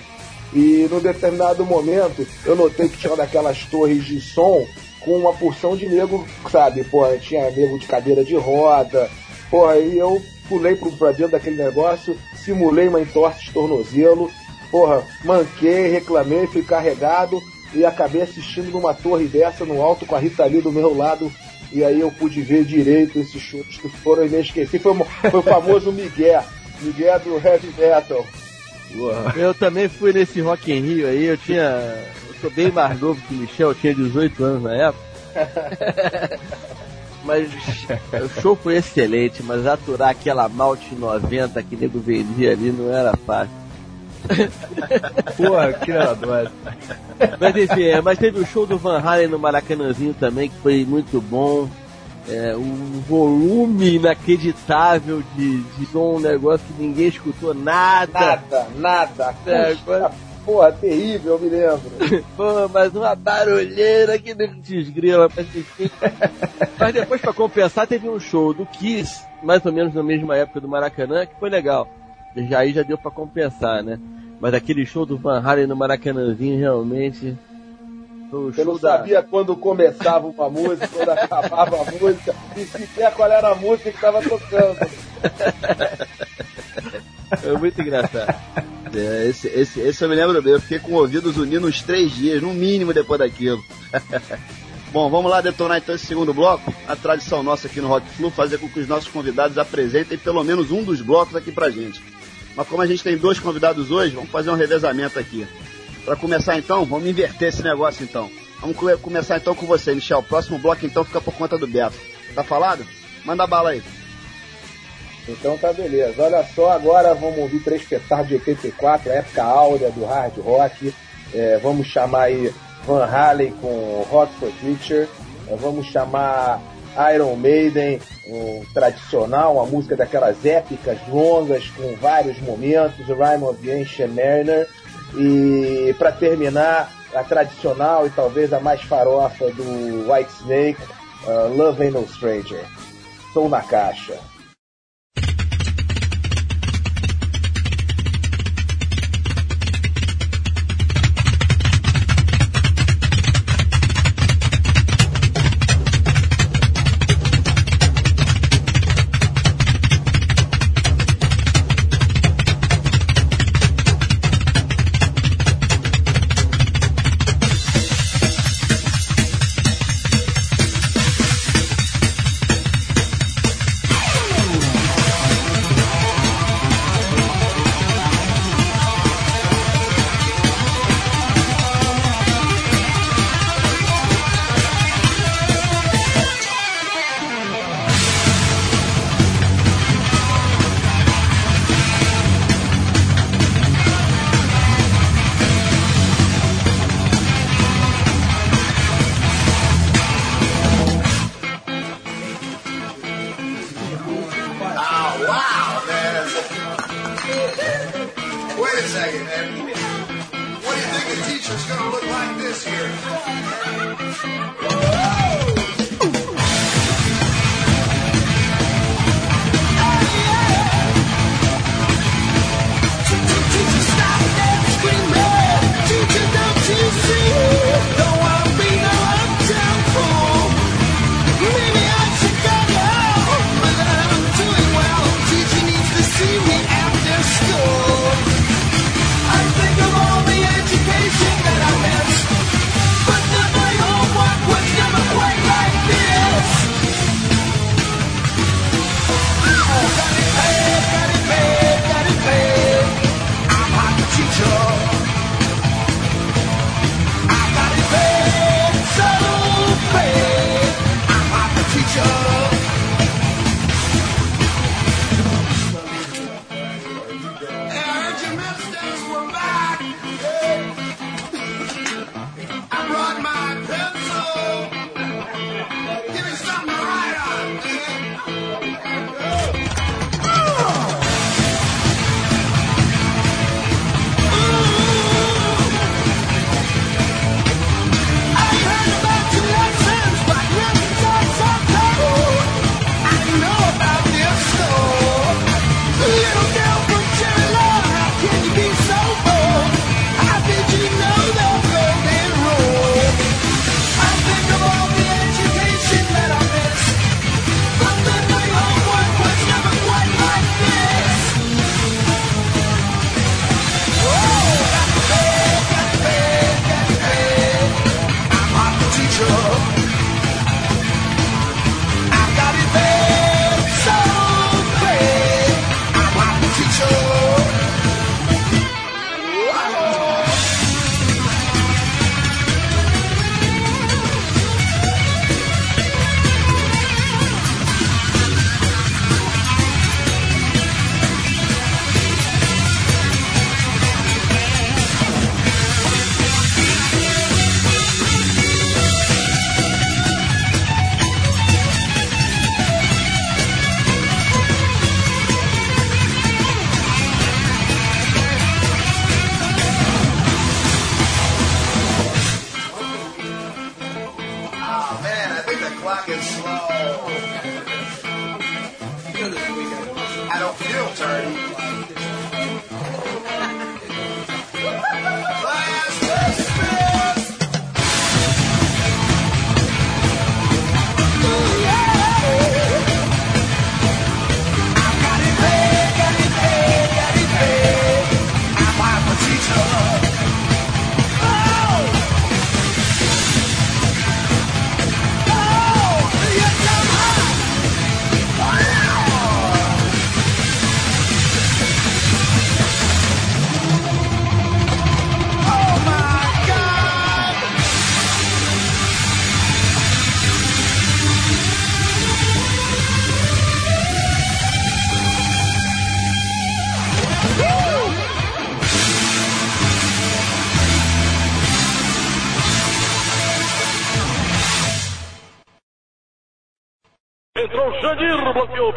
E num determinado momento eu notei que tinha uma daquelas torres de som com uma porção de nego, sabe? Porra, tinha nego de cadeira de roda, porra, e eu pulei pro, pra dentro daquele negócio, simulei uma entorse de tornozelo, porra, manquei, reclamei, fui carregado, e acabei assistindo numa torre dessa no alto com a Rita ali do meu lado. E aí eu pude ver direito esses chutes que foram inesquecíveis. Foi, foi o famoso Miguel, Miguel do Heavy Metal. Uau. Eu também fui nesse Rock in Rio aí, eu tinha. Eu sou bem mais novo que o Michel, eu tinha 18 anos na época. mas o show foi excelente, mas aturar aquela malte 90 que o nego vendia ali não era fácil. Porra, que dose. Mas enfim, é, mas teve o show do Van Halen no Maracanãzinho também, que foi muito bom. É, um volume inacreditável de, de som, um negócio que ninguém escutou nada. Nada, nada. É, agora... Porra, terrível, eu me lembro. Pô, mas uma barulheira que desgrila, mas mas depois, pra compensar, teve um show do Kiss, mais ou menos na mesma época do Maracanã, que foi legal. Já aí já deu para compensar, né? Mas aquele show do Van Halen no Maracanãzinho realmente. Você não da... sabia quando começava uma música, quando acabava a música, e sequer qual era a música que estava tocando. Foi muito engraçado. É, esse, esse, esse eu me lembro bem, eu fiquei com ouvidos unidos uns três dias, no mínimo depois daquilo. Bom, vamos lá detonar então esse segundo bloco. A tradição nossa aqui no Rock Flu fazer com que os nossos convidados apresentem pelo menos um dos blocos aqui pra gente. Mas como a gente tem dois convidados hoje, vamos fazer um revezamento aqui. Pra começar então, vamos inverter esse negócio então. Vamos co- começar então com você, Michel. O próximo bloco então fica por conta do Beto. Tá falado? Manda bala aí. Então tá beleza. Olha só, agora vamos ouvir Três Petardos de 84, a época áurea do hard rock. É, vamos chamar aí Van Halen com Rock for Future. É, vamos chamar Iron Maiden, um tradicional, uma música daquelas épicas, longas, com vários momentos, Rhyme of the Ancient Mariner. E para terminar, a tradicional e talvez a mais farofa do White Snake, uh, Love Ain't No Stranger. Som na caixa.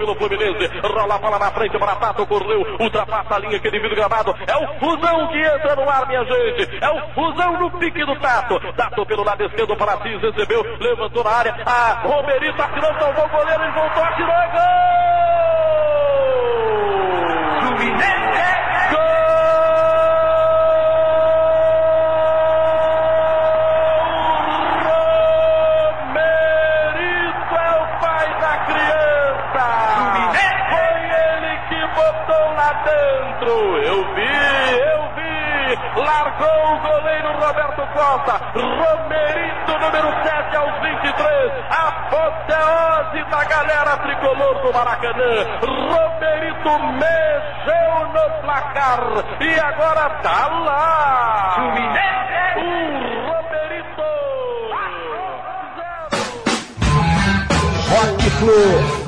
Pelo Fluminense. Rola a bola na frente para Tato, correu, ultrapassa a linha que divide o gramado. É o Fusão que entra no ar, minha gente. É o Fusão no pique do Tato. Tato pelo lado esquerdo para Assis, recebeu, levantou na área. A Romerito atirou, salvou o goleiro e voltou, atirou. é Gol! Tricolor do Maracanã! Romerito mexeu no placar! E agora tá lá! Um Romerito! Rock Flu.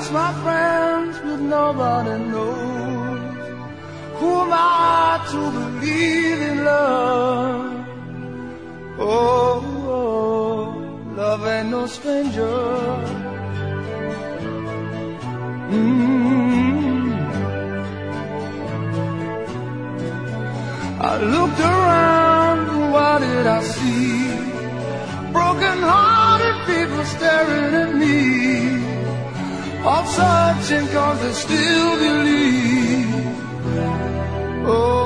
lost my friends, but nobody knows. Who am I to believe in love? Oh, oh love ain't no stranger. Hmm. I looked around, and what did I see? Broken-hearted people staring at me of searching cause I still believe. Oh.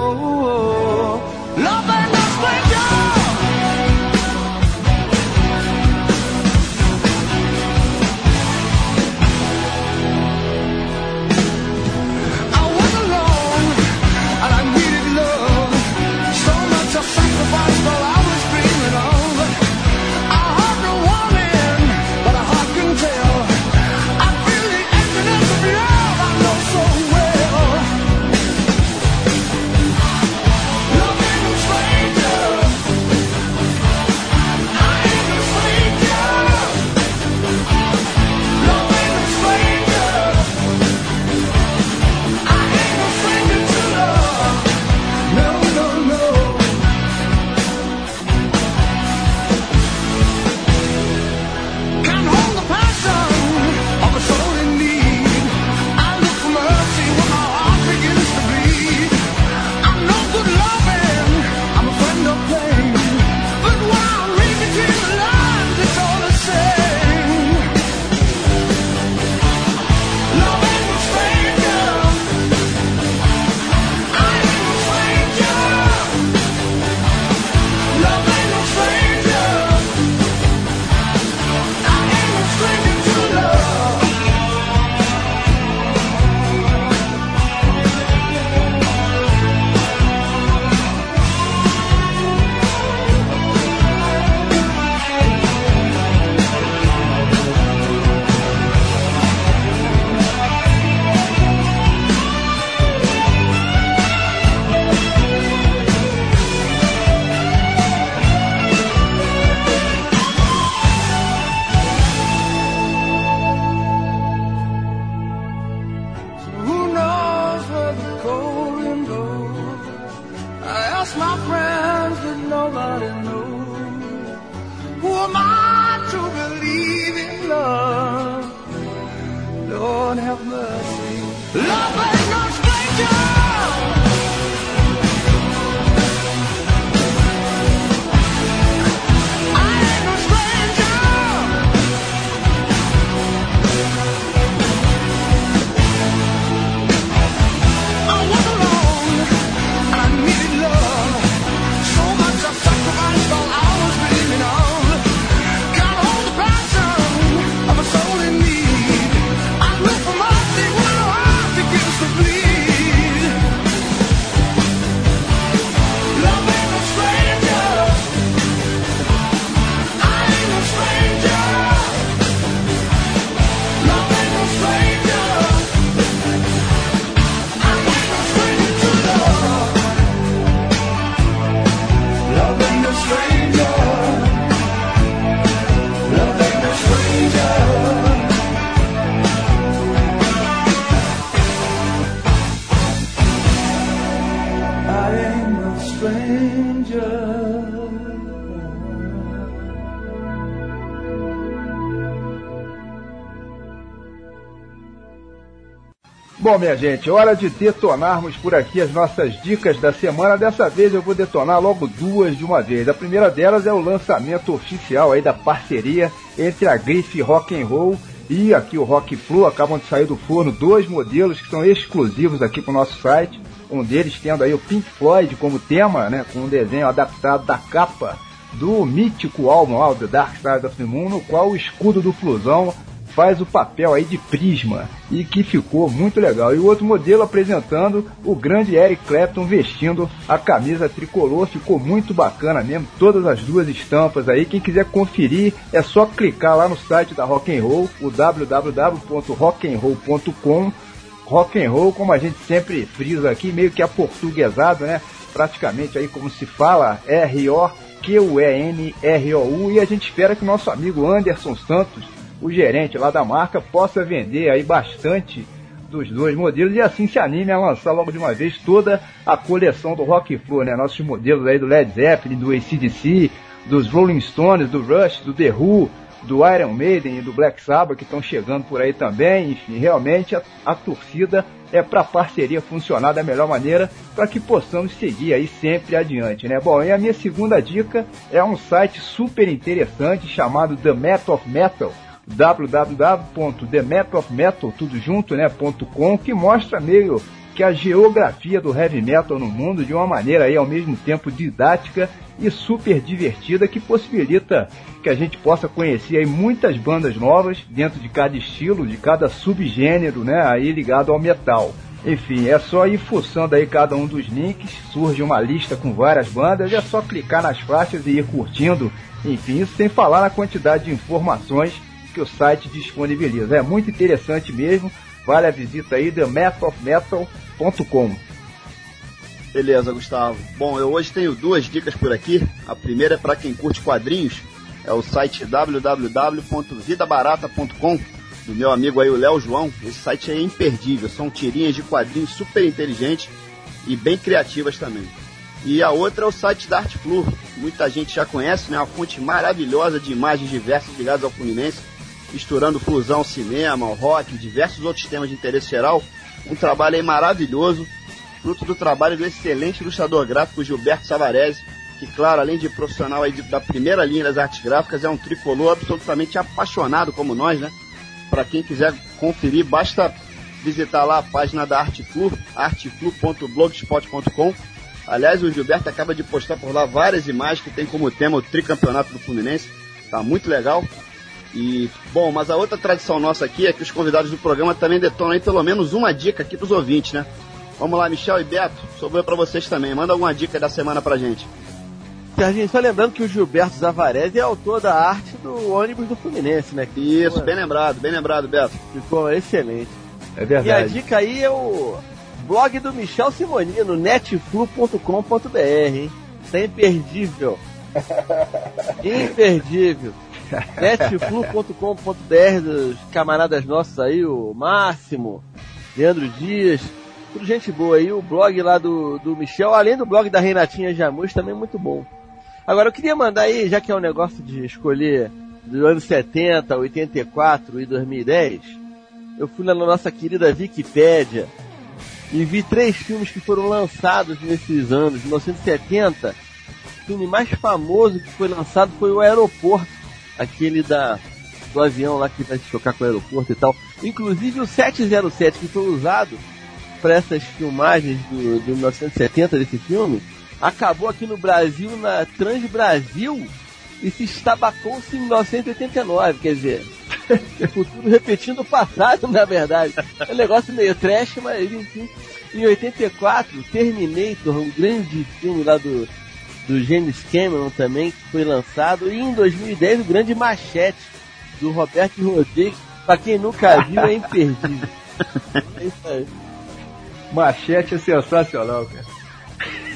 Bom, minha gente, é hora de detonarmos por aqui as nossas dicas da semana. Dessa vez eu vou detonar logo duas de uma vez. A primeira delas é o lançamento oficial aí da parceria entre a Grife Rock and Roll e aqui o Rock Flow. Acabam de sair do forno dois modelos que são exclusivos aqui para o nosso site um deles tendo aí o Pink Floyd como tema, né, com um desenho adaptado da capa do mítico álbum lá, The Dark Side of the Moon, no qual o escudo do Flusão faz o papel aí de prisma e que ficou muito legal. E o outro modelo apresentando o grande Eric Clapton vestindo a camisa tricolor, ficou muito bacana mesmo, todas as duas estampas aí. Quem quiser conferir é só clicar lá no site da Rock and Roll, o www.rockandroll.com. Rock and Roll, como a gente sempre frisa aqui, meio que aportuguesado, né? Praticamente aí como se fala, R O Q U E a gente espera que o nosso amigo Anderson Santos o gerente lá da marca possa vender aí bastante dos dois modelos e assim se anime a lançar logo de uma vez toda a coleção do Rock Flu, né? Nossos modelos aí do Led Zeppelin, do ACDC, dos Rolling Stones, do Rush, do The Who, do Iron Maiden e do Black Sabbath que estão chegando por aí também. Enfim, realmente a, a torcida é para a parceria funcionar da melhor maneira para que possamos seguir aí sempre adiante, né? Bom, e a minha segunda dica é um site super interessante chamado The Metal of Metal www.themetalofmetal, tudo junto, né, .com, que mostra meio que a geografia do heavy metal no mundo de uma maneira aí ao mesmo tempo didática e super divertida que possibilita que a gente possa conhecer aí muitas bandas novas dentro de cada estilo, de cada subgênero, né, aí ligado ao metal. Enfim, é só ir fuçando aí cada um dos links, surge uma lista com várias bandas, é só clicar nas faixas e ir curtindo. Enfim, isso sem falar na quantidade de informações que o site disponibiliza. É muito interessante mesmo. Vale a visita aí, Beleza, Gustavo. Bom, eu hoje tenho duas dicas por aqui. A primeira é para quem curte quadrinhos, é o site www.vidabarata.com do meu amigo aí o Léo João. Esse site é imperdível, são tirinhas de quadrinhos super inteligentes e bem criativas também. E a outra é o site da Arte Flu. Muita gente já conhece, né? Uma fonte maravilhosa de imagens diversas ligadas ao Fluminense misturando fusão, cinema, rock, diversos outros temas de interesse geral. Um trabalho maravilhoso, fruto do trabalho do excelente ilustrador gráfico Gilberto Savarese, que, claro, além de profissional aí da primeira linha das artes gráficas, é um tricolor absolutamente apaixonado como nós, né? Para quem quiser conferir, basta visitar lá a página da Arteflu, arteflu.blogspot.com. Aliás, o Gilberto acaba de postar por lá várias imagens que tem como tema o tricampeonato do Fluminense. Tá muito legal. E, bom, mas a outra tradição nossa aqui é que os convidados do programa também detonam aí pelo menos uma dica aqui pros ouvintes, né? Vamos lá, Michel e Beto, sobrou para vocês também. Manda alguma dica da semana pra gente. Serginho, só lembrando que o Gilberto Zavarese é autor da arte do ônibus do Fluminense, né? Que Isso, bem lembrado, bem lembrado, Beto. Ficou excelente. É verdade. E a dica aí é o blog do Michel Simonino, netflu.com.br, hein? Tá imperdível. imperdível netflu.com.br dos camaradas nossos aí, o Máximo, Leandro Dias, tudo gente boa aí, o blog lá do, do Michel, além do blog da Renatinha Jamus, também muito bom. Agora eu queria mandar aí, já que é um negócio de escolher dos anos 70, 84 e 2010, eu fui lá na nossa querida Wikipédia e vi três filmes que foram lançados nesses anos. 1970, o filme mais famoso que foi lançado foi o Aeroporto, aquele da do avião lá que vai se chocar com o aeroporto e tal. Inclusive o 707 que foi usado para essas filmagens do, de 1970 desse filme, acabou aqui no Brasil na Trans Brasil e se estabacou-se em 1989, quer dizer, o futuro repetindo o passado, na verdade. É um negócio meio trash, mas enfim. Em 84, Terminator, um grande filme lá do, do James Cameron também, que foi lançado. E em 2010, o grande Machete, do Roberto Rodrigues. Pra quem nunca viu, é imperdível. é isso aí. Machete é sensacional, cara.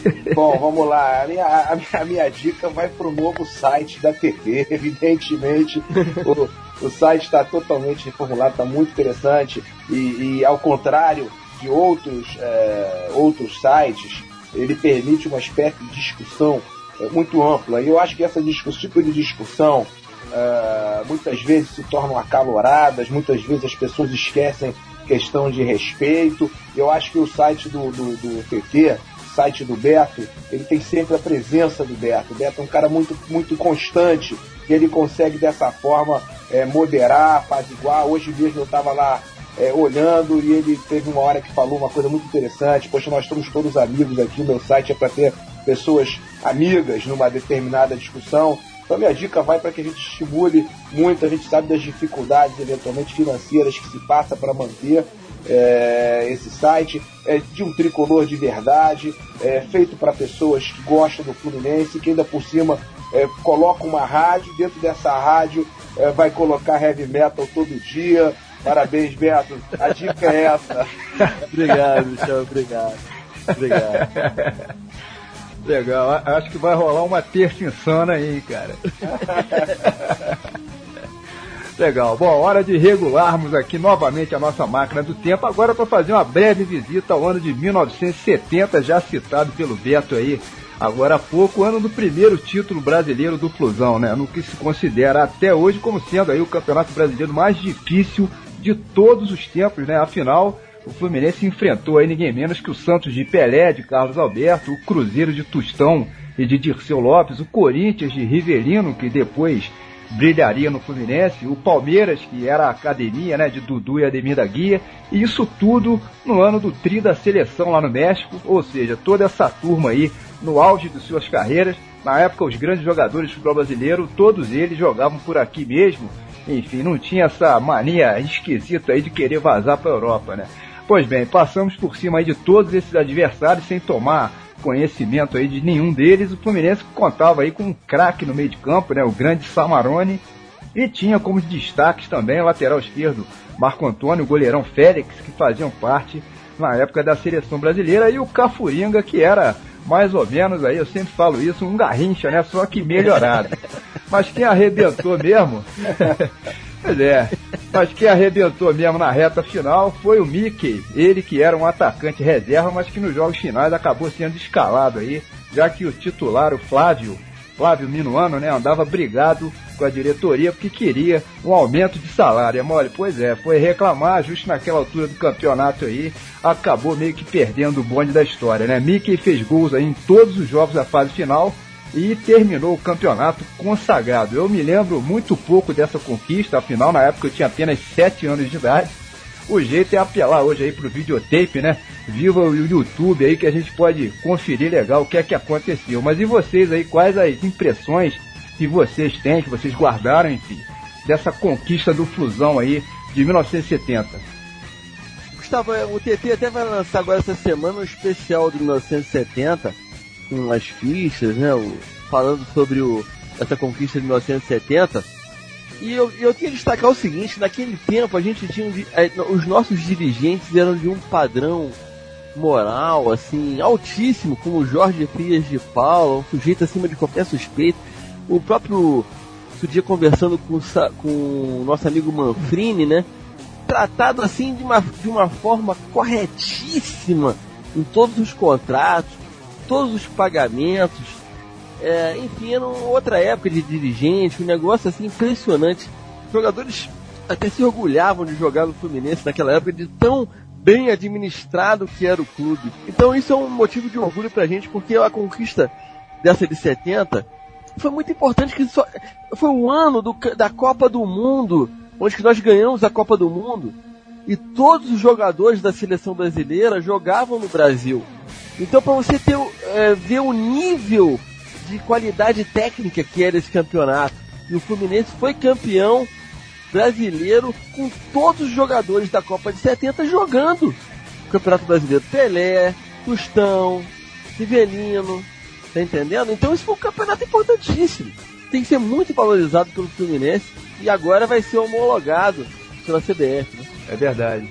Bom, vamos lá. A minha, a minha, a minha dica vai pro novo site da TT. Evidentemente, o, o site está totalmente reformulado, está muito interessante. E, e, ao contrário de outros, é, outros sites, ele permite uma espécie de discussão é, muito ampla. E eu acho que essa discussão, tipo de discussão uh, muitas vezes se tornam acaloradas, muitas vezes as pessoas esquecem questão de respeito. Eu acho que o site do, do, do PT, site do Beto, ele tem sempre a presença do Beto. O Beto é um cara muito, muito constante, e ele consegue dessa forma é, moderar, apaziguar. Hoje mesmo eu estava lá é, olhando e ele teve uma hora que falou uma coisa muito interessante. Poxa, nós estamos todos amigos aqui, meu site é para ter pessoas amigas numa determinada discussão. Então minha dica vai para que a gente estimule muito, a gente sabe das dificuldades eventualmente financeiras que se passa para manter é, esse site, é de um tricolor de verdade, é feito para pessoas que gostam do Fluminense, que ainda por cima é, coloca uma rádio, dentro dessa rádio é, vai colocar heavy metal todo dia. Parabéns, Beto. A dica é essa. obrigado, Michel, obrigado. Obrigado. Legal, acho que vai rolar uma terça insana aí, cara. Legal. Bom, hora de regularmos aqui novamente a nossa máquina do tempo, agora para fazer uma breve visita ao ano de 1970, já citado pelo Beto aí, agora há pouco, ano do primeiro título brasileiro do Flusão, né? No que se considera até hoje como sendo aí o campeonato brasileiro mais difícil de todos os tempos, né? Afinal, o Fluminense enfrentou aí ninguém menos que o Santos de Pelé, de Carlos Alberto, o Cruzeiro de Tustão e de Dirceu Lopes, o Corinthians de Rivelino, que depois brilharia no Fluminense, o Palmeiras, que era a academia né, de Dudu e Ademir da Guia, e isso tudo no ano do tri da seleção lá no México, ou seja, toda essa turma aí no auge de suas carreiras. Na época, os grandes jogadores do futebol brasileiro, todos eles jogavam por aqui mesmo. Enfim, não tinha essa mania esquisita aí de querer vazar para a Europa, né? Pois bem, passamos por cima de todos esses adversários sem tomar conhecimento aí de nenhum deles. O Fluminense contava aí com um craque no meio de campo, né, o grande Samarone, e tinha como destaques também o lateral esquerdo Marco Antônio, o goleirão Félix, que faziam parte na época da seleção brasileira, e o Cafuringa, que era mais ou menos aí, eu sempre falo isso, um garrincha, né, só que melhorado. Mas quem arrebentou mesmo Pois é. Mas quem arrebentou mesmo na reta final foi o Mickey. Ele que era um atacante reserva, mas que nos jogos finais acabou sendo escalado aí, já que o titular, o Flávio, Flávio Minuano, né, andava brigado com a diretoria porque queria um aumento de salário. É mole? Pois é, foi reclamar justo naquela altura do campeonato aí, acabou meio que perdendo o bonde da história, né? Mickey fez gols aí em todos os jogos da fase final e terminou o campeonato consagrado. Eu me lembro muito pouco dessa conquista, afinal na época eu tinha apenas 7 anos de idade. O jeito é apelar hoje aí pro videotape, né? Viva o YouTube aí que a gente pode conferir legal o que é que aconteceu. Mas e vocês aí, quais as impressões que vocês têm, que vocês guardaram, enfim, dessa conquista do Flusão aí de 1970? Gustavo, o TT até vai lançar agora essa semana um especial de 1970 com as fichas, né? Falando sobre o, essa conquista de 1970. E eu, eu queria destacar o seguinte, naquele tempo a gente tinha é, os nossos dirigentes eram de um padrão moral assim altíssimo, como Jorge Frias de Paula, um sujeito acima de qualquer suspeito. O próprio outro dia conversando com, com o nosso amigo Manfrini, né? Tratado assim de uma, de uma forma corretíssima em todos os contratos, todos os pagamentos. É, enfim, era outra época de dirigente, um negócio assim impressionante. Jogadores até se orgulhavam de jogar no Fluminense naquela época, de tão bem administrado que era o clube. Então isso é um motivo de orgulho pra gente, porque a conquista dessa de 70 foi muito importante, que só, foi o ano do, da Copa do Mundo, onde nós ganhamos a Copa do Mundo, e todos os jogadores da seleção brasileira jogavam no Brasil. Então, para você ter, é, ver o nível de qualidade técnica que era esse campeonato, e o Fluminense foi campeão brasileiro com todos os jogadores da Copa de 70 jogando o Campeonato Brasileiro. Pelé, Tostão, Rivelino, tá entendendo? Então isso foi um campeonato importantíssimo. Tem que ser muito valorizado pelo Fluminense e agora vai ser homologado pela CBF. Né? É verdade.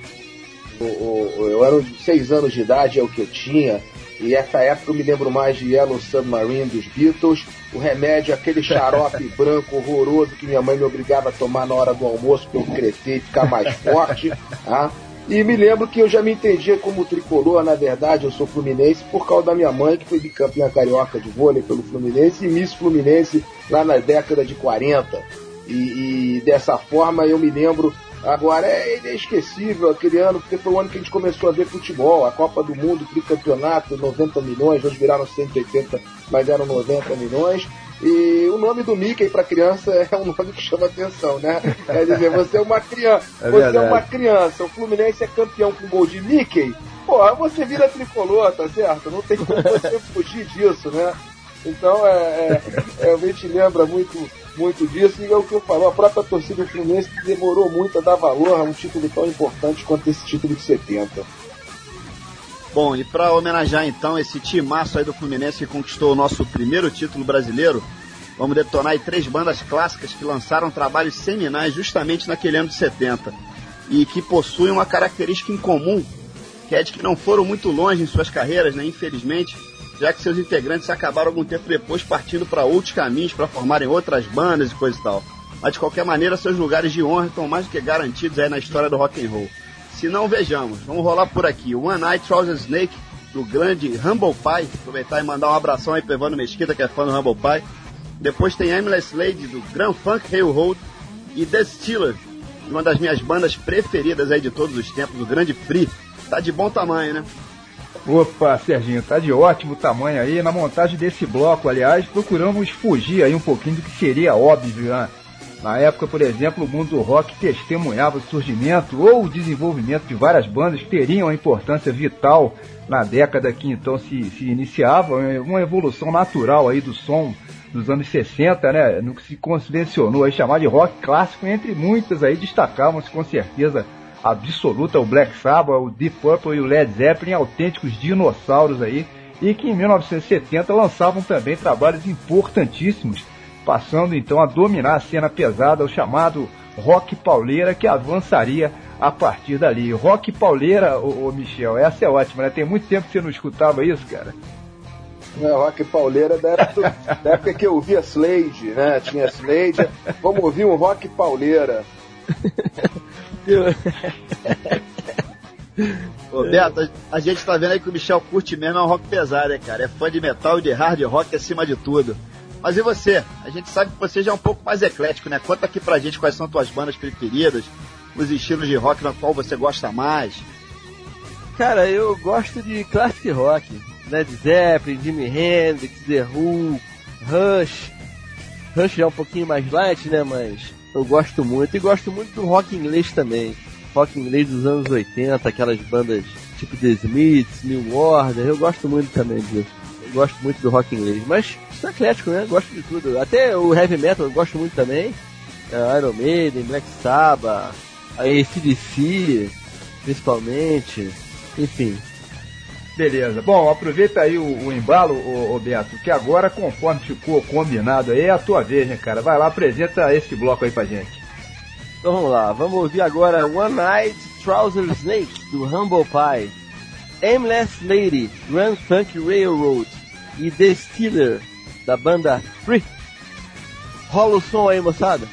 O, eu era seis anos de idade, é o que eu tinha. E essa época eu me lembro mais de Yellow Submarine dos Beatles, o remédio, aquele xarope branco horroroso que minha mãe me obrigava a tomar na hora do almoço para eu crescer e ficar mais forte. Tá? E me lembro que eu já me entendia como tricolor, na verdade, eu sou fluminense por causa da minha mãe, que foi bicampeã carioca de vôlei pelo Fluminense e Miss Fluminense lá na década de 40. E, e, dessa forma eu me lembro Agora é inesquecível aquele ano, porque foi o ano que a gente começou a ver futebol, a Copa do Mundo, tricampeonato, 90 milhões, hoje viraram 180, mas eram 90 milhões. E o nome do Mickey para criança é um nome que chama atenção, né? É dizer, você é uma criança, É você é uma criança, o Fluminense é campeão com gol de Mickey, porra, você vira tricolor, tá certo? Não tem como você fugir disso, né? Então é, é, é, a gente lembra muito, muito disso, e é o que eu falo, a própria torcida Fluminense demorou muito a dar valor a um título tão importante quanto esse título de 70. Bom, e para homenagear então esse timaço aí do Fluminense que conquistou o nosso primeiro título brasileiro, vamos detonar aí três bandas clássicas que lançaram trabalhos seminais justamente naquele ano de 70 e que possuem uma característica em comum, que é de que não foram muito longe em suas carreiras, né, infelizmente, já que seus integrantes acabaram algum tempo depois partindo para outros caminhos para formarem outras bandas e coisa e tal. Mas de qualquer maneira, seus lugares de honra estão mais do que garantidos aí na história do rock and roll. Se não, vejamos. Vamos rolar por aqui. One Night Trouser Snake, do grande Humble Pie. Aproveitar e mandar um abração aí pro Evandro Mesquita, que é fã do Humble Pie. Depois tem Aimless Lady, do Grand Funk Railroad. E The Steelers, uma das minhas bandas preferidas aí de todos os tempos, o Grande Free. Tá de bom tamanho, né? Opa, Serginho, tá de ótimo tamanho aí. Na montagem desse bloco, aliás, procuramos fugir aí um pouquinho do que seria óbvio, né? Na época, por exemplo, o mundo do rock testemunhava o surgimento ou o desenvolvimento de várias bandas que teriam uma importância vital na década que então se, se iniciava, uma evolução natural aí do som dos anos 60, né? No que se convencionou aí chamar de rock clássico, entre muitas aí destacavam-se com certeza absoluta o Black Sabbath, o Deep Purple e o Led Zeppelin, autênticos dinossauros aí, e que em 1970 lançavam também trabalhos importantíssimos, passando então a dominar a cena pesada, o chamado rock pauleira, que avançaria a partir dali. Rock pauleira, ô, ô Michel, essa é ótima, né? Tem muito tempo que você não escutava isso, cara. É, rock pauleira da época, da época que eu ouvia Slade, né? Tinha Slade. Vamos ouvir um rock pauleira. Ô, Beto, a- gente tá vendo aí que o Michel curte mesmo é um rock pesado, né, cara? É fã de metal e de hard rock acima de tudo. Mas e você? A gente sabe que você já é um pouco mais eclético, né? Conta aqui pra gente quais são tuas bandas preferidas, os estilos de rock na qual você gosta mais. Cara, eu gosto de classic rock. Led Zeppelin, Jimi Hendrix, The Who, Rush. Rush já é um pouquinho mais light, né? Mas eu gosto muito. E gosto muito do rock inglês também. Rock inglês dos anos 80, aquelas bandas tipo The Smiths, New Order. Eu gosto muito também disso. Eu gosto muito do rock inglês. Mas sou eclético, né? Gosto de tudo. Até o heavy metal eu gosto muito também. É, Iron Maiden, Black Sabbath, a ACDC, principalmente. Enfim, Beleza. Bom, aproveita aí o, o embalo, ô, ô Beto, que agora, conforme ficou combinado aí, é a tua vez, né, cara? Vai lá, apresenta esse bloco aí pra gente. Então vamos lá, vamos ouvir agora One Night Trouser Snake do Humble Pie, Aimless Lady, Grand Funk Railroad e The Stealer da banda Free. Rola o som aí, moçada.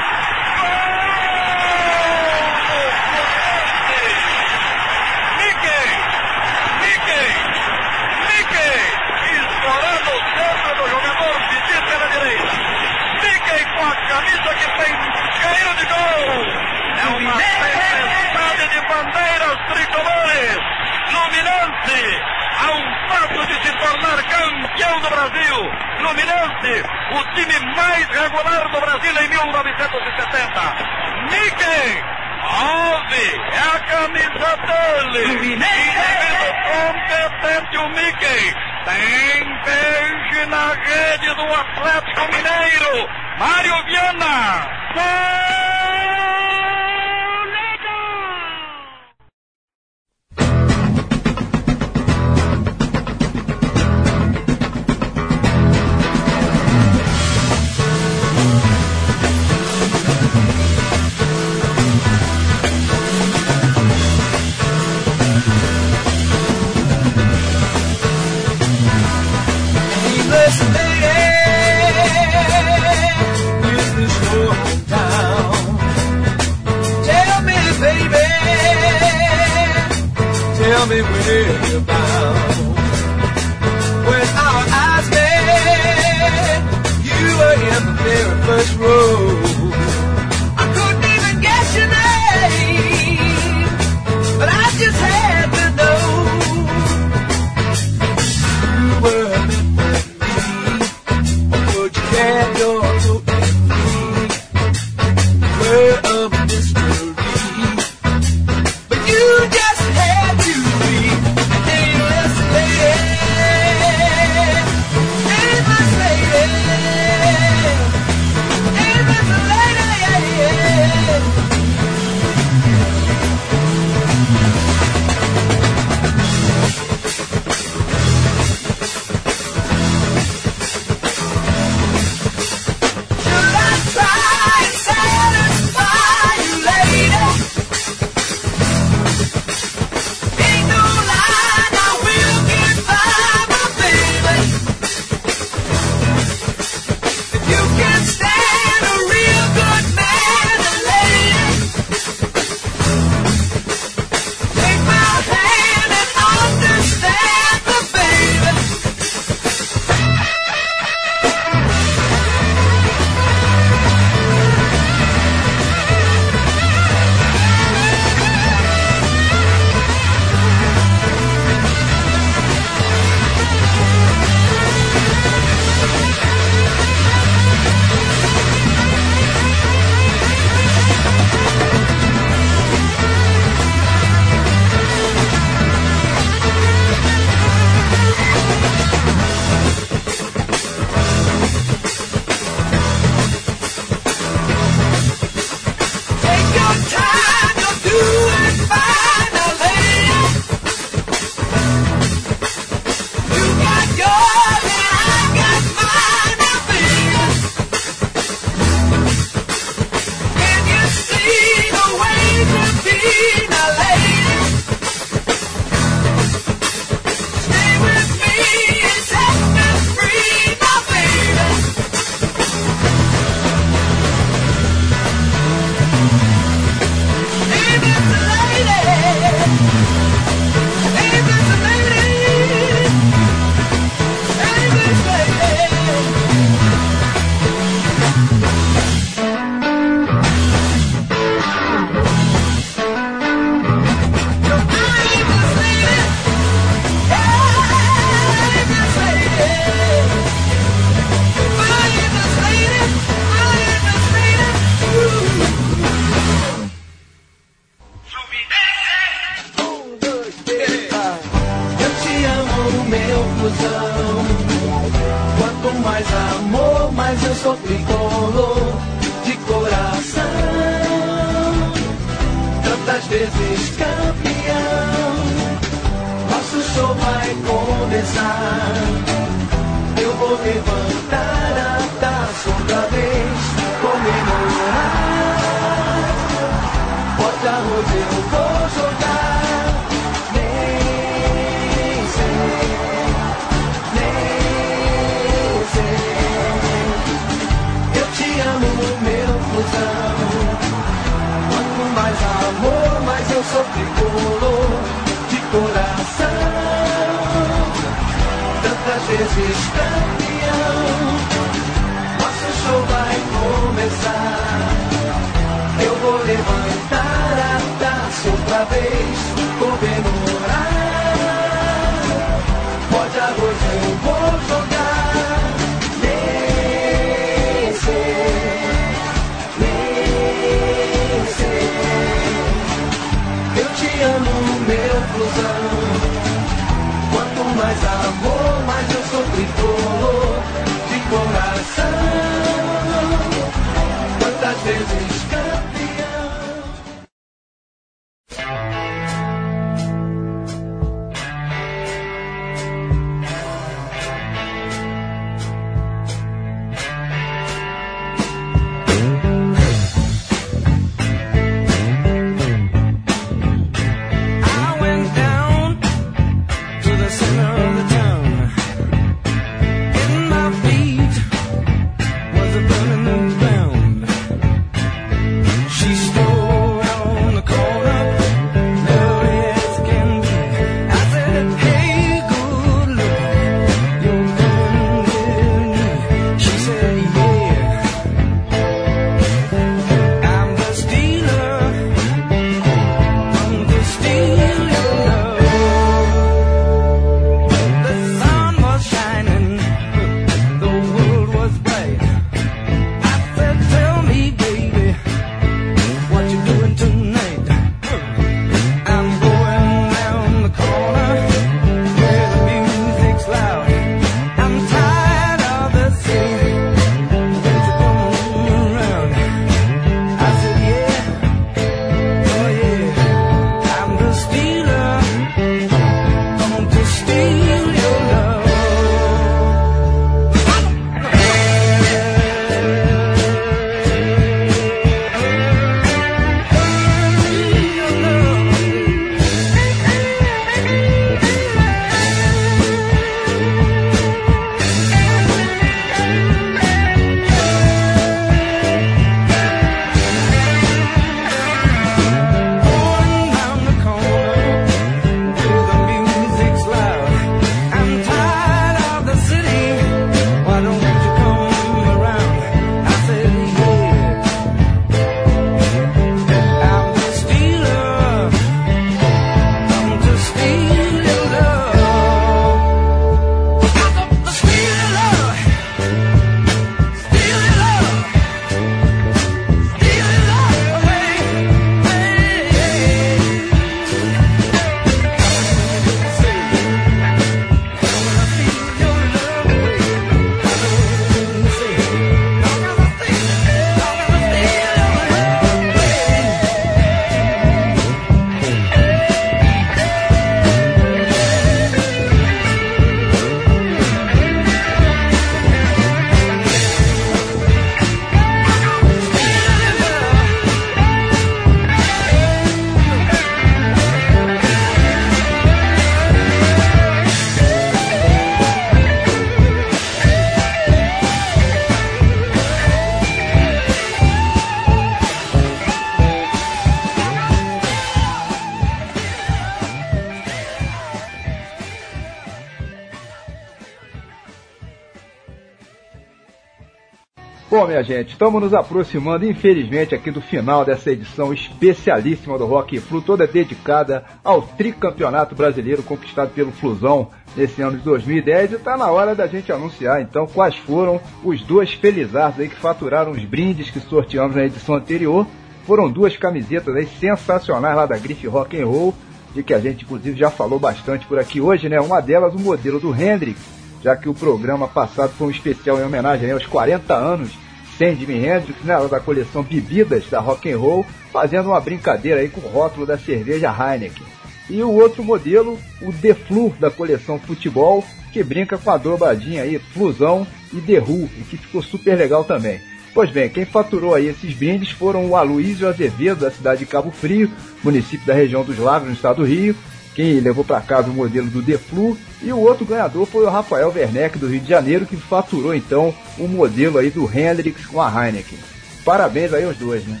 Bom, minha gente, estamos nos aproximando, infelizmente, aqui do final dessa edição especialíssima do Rock Flu, toda dedicada ao tricampeonato brasileiro conquistado pelo Flusão nesse ano de 2010. E está na hora da gente anunciar, então, quais foram os dois felizardos aí que faturaram os brindes que sorteamos na edição anterior. Foram duas camisetas aí sensacionais lá da Grife Rock and Roll, de que a gente, inclusive, já falou bastante por aqui hoje, né? Uma delas, o modelo do Hendrix, já que o programa passado foi um especial em homenagem aos 40 anos Jimi Hendrix, né, da coleção Bebidas da Rock and Roll, fazendo uma brincadeira aí com o rótulo da cerveja Heineken. E o outro modelo, o The Flu da coleção Futebol, que brinca com a dobradinha aí, Flusão e The Who, e que ficou super legal também. Pois bem, quem faturou aí esses brindes foram o Aloysio Azevedo, da cidade de Cabo Frio, município da região dos Lagos, no estado do Rio, quem levou para casa o modelo do The Flu, e o outro ganhador foi o Rafael Werneck, do Rio de Janeiro, que faturou então o modelo aí do Hendrix com a Heineken. Parabéns aí aos dois, né?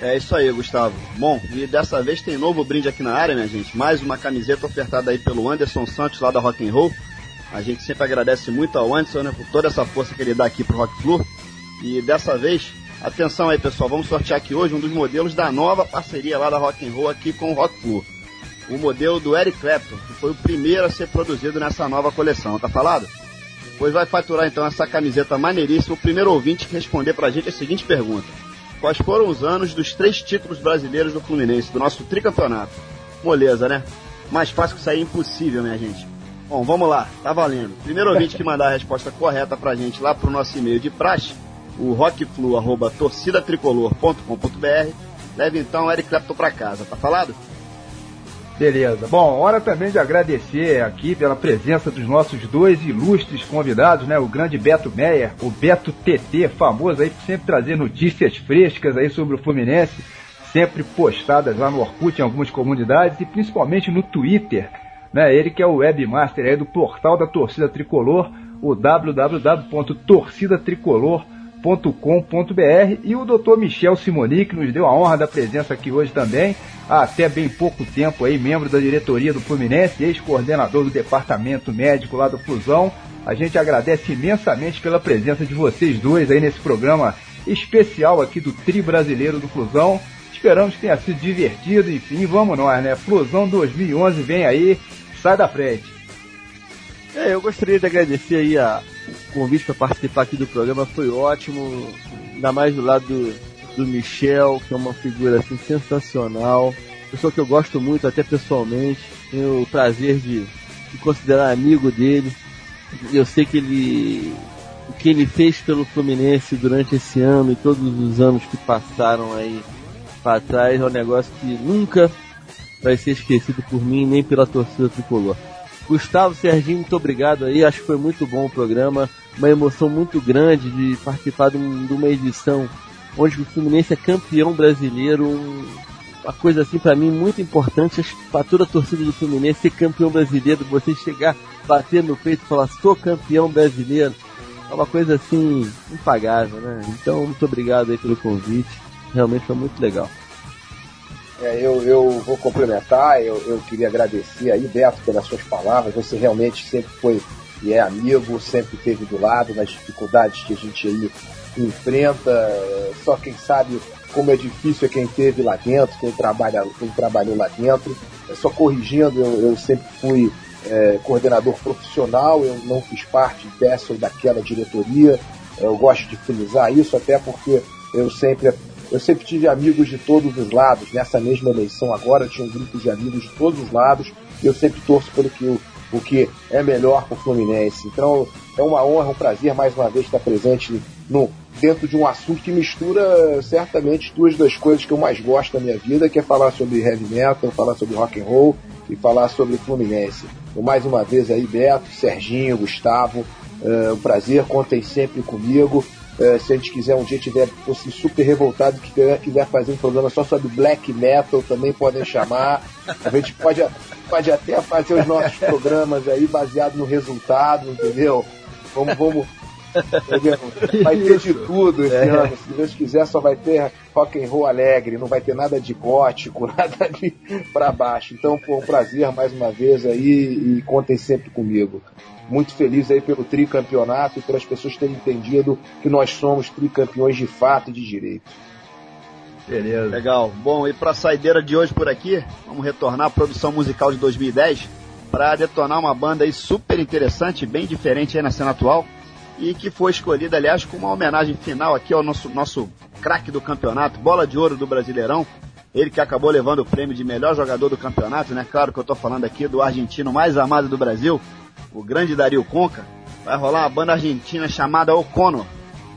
É isso aí, Gustavo. Bom, e dessa vez tem novo brinde aqui na área, minha gente. Mais uma camiseta ofertada aí pelo Anderson Santos, lá da Rock and Roll. A gente sempre agradece muito ao Anderson, né, por toda essa força que ele dá aqui pro Rock Flu. E dessa vez Atenção aí, pessoal, vamos sortear aqui hoje um dos modelos da nova parceria lá da Rock and Roll aqui com o Rock Flu. O modelo do Eric Clapton, que foi o primeiro a ser produzido nessa nova coleção, tá falado? Pois vai faturar então essa camiseta maneiríssima o primeiro ouvinte que responder pra gente a seguinte pergunta. Quais foram os anos dos três títulos brasileiros do Fluminense, do nosso tricampeonato? Moleza, né? Mais fácil que isso aí é impossível, minha gente. Bom, vamos lá, tá valendo. Primeiro ouvinte que mandar a resposta correta pra gente lá pro nosso e-mail de praxe, o rockflu.torcidatricolor.com.br, leve então o Eric Clapton pra casa, tá falado? Beleza. Bom, hora também de agradecer aqui pela presença dos nossos dois ilustres convidados, né? O grande Beto Meyer, o Beto TT, famoso aí por sempre trazer notícias frescas aí sobre o Fluminense, sempre postadas lá no Orkut em algumas comunidades e principalmente no Twitter, né? Ele que é o webmaster aí do portal da Torcida Tricolor, o www.torcidatricolor.com.br e o Dr. Michel Simoni, que nos deu a honra da presença aqui hoje também, há até bem pouco tempo aí, membro da diretoria do Fluminense, ex-coordenador do departamento médico lá do Fusão. A gente agradece imensamente pela presença de vocês dois aí nesse programa especial aqui do Tri Brasileiro do Flusão. Esperamos que tenha sido divertido, enfim, vamos nós, né? Flusão 2011 vem aí, sai da frente. É, eu gostaria de agradecer aí a, o convite para participar aqui do programa, foi ótimo, ainda mais do lado do, do Michel, que é uma figura assim, sensacional, pessoa que eu gosto muito até pessoalmente, tenho o prazer de, de considerar amigo dele, eu sei que ele o que ele fez pelo Fluminense durante esse ano e todos os anos que passaram aí para trás é um negócio que nunca vai ser esquecido por mim nem pela torcida tricolor. Gustavo Serginho, muito obrigado aí, acho que foi muito bom o programa, uma emoção muito grande de participar de, um, uma edição onde o Fluminense é campeão brasileiro, um, uma coisa assim para mim muito importante. Para toda a torcida do Fluminense ser campeão brasileiro, você chegar, bater no peito e falar sou campeão brasileiro, é uma coisa assim impagável, né? Então muito obrigado aí pelo convite, realmente foi muito legal. É, eu, eu vou complementar, eu, eu queria agradecer aí, Beto, pelas suas palavras. Você realmente sempre foi e é amigo, sempre esteve do lado nas dificuldades que a gente aí enfrenta. Só quem sabe como é difícil é quem esteve lá dentro, quem, trabalha, quem trabalhou lá dentro. É só corrigindo, eu, eu sempre fui é, coordenador profissional, eu não fiz parte dessa ou daquela diretoria. Eu gosto de frisar isso, até porque eu sempre eu sempre tive amigos de todos os lados. Nessa mesma eleição agora, eu tinha um grupo de amigos de todos os lados. E eu sempre torço pelo que, o, que é melhor para o Fluminense. Então, é uma honra, um prazer mais uma vez estar presente no, dentro de um assunto que mistura certamente duas das coisas que eu mais gosto da minha vida, que é falar sobre heavy metal, falar sobre rock and roll e falar sobre Fluminense. Então, mais uma vez aí, Beto, Serginho, Gustavo, é um prazer, contem sempre comigo. É, se a gente quiser um dia tiver fosse super revoltado que quiser, fazer um programa só sobre black metal, também podem chamar. A gente pode, pode até fazer os nossos programas aí baseado no resultado, entendeu? Vamos, vamos. Entendeu? Vai ter de tudo esse é. ano. Se Deus quiser, só vai ter rock and roll alegre, não vai ter nada de gótico, nada de para baixo. Então, foi um prazer mais uma vez aí e contem sempre comigo muito feliz aí pelo tricampeonato e pelas pessoas terem entendido que nós somos tricampeões de fato e de direito. Beleza. Legal. Bom, e para a saideira de hoje por aqui, vamos retornar à produção musical de 2010 para detonar uma banda aí super interessante, bem diferente aí na cena atual e que foi escolhida, aliás, com uma homenagem final aqui ao nosso, nosso craque do campeonato, bola de ouro do Brasileirão, ele que acabou levando o prêmio de melhor jogador do campeonato, né? Claro que eu estou falando aqui do argentino mais amado do Brasil, o grande Dario Conca, vai rolar uma banda argentina chamada Ocono,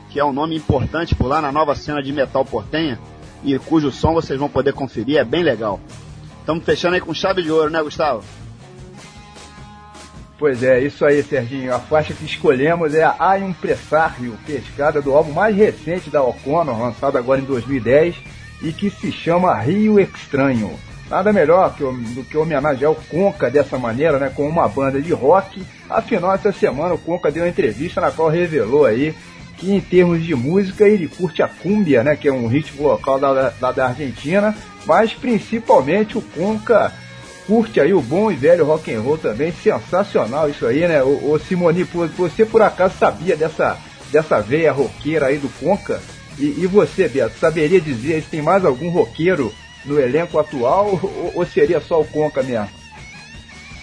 que é um nome importante por lá na nova cena de metal portenha e cujo som vocês vão poder conferir, é bem legal. Estamos fechando aí com chave de ouro, né, Gustavo? Pois é, isso aí, Serginho. A faixa que escolhemos é a A Impressario, pescada do álbum mais recente da O'Connor, lançado agora em 2010, e que se chama Rio Estranho. Nada melhor que, do que homenagear o Conca dessa maneira, né, com uma banda de rock. Afinal, essa semana o Conca deu uma entrevista na qual revelou aí que em termos de música ele curte a cumbia, né, que é um ritmo local da, da, da Argentina, mas principalmente o Conca curte aí o bom e velho rock and roll também, sensacional isso aí, né? O, Simoni, você por acaso sabia dessa dessa veia roqueira aí do Conca? E, e você, Beto, saberia dizer se tem mais algum roqueiro no elenco atual ou, ou seria só o Conca mesmo?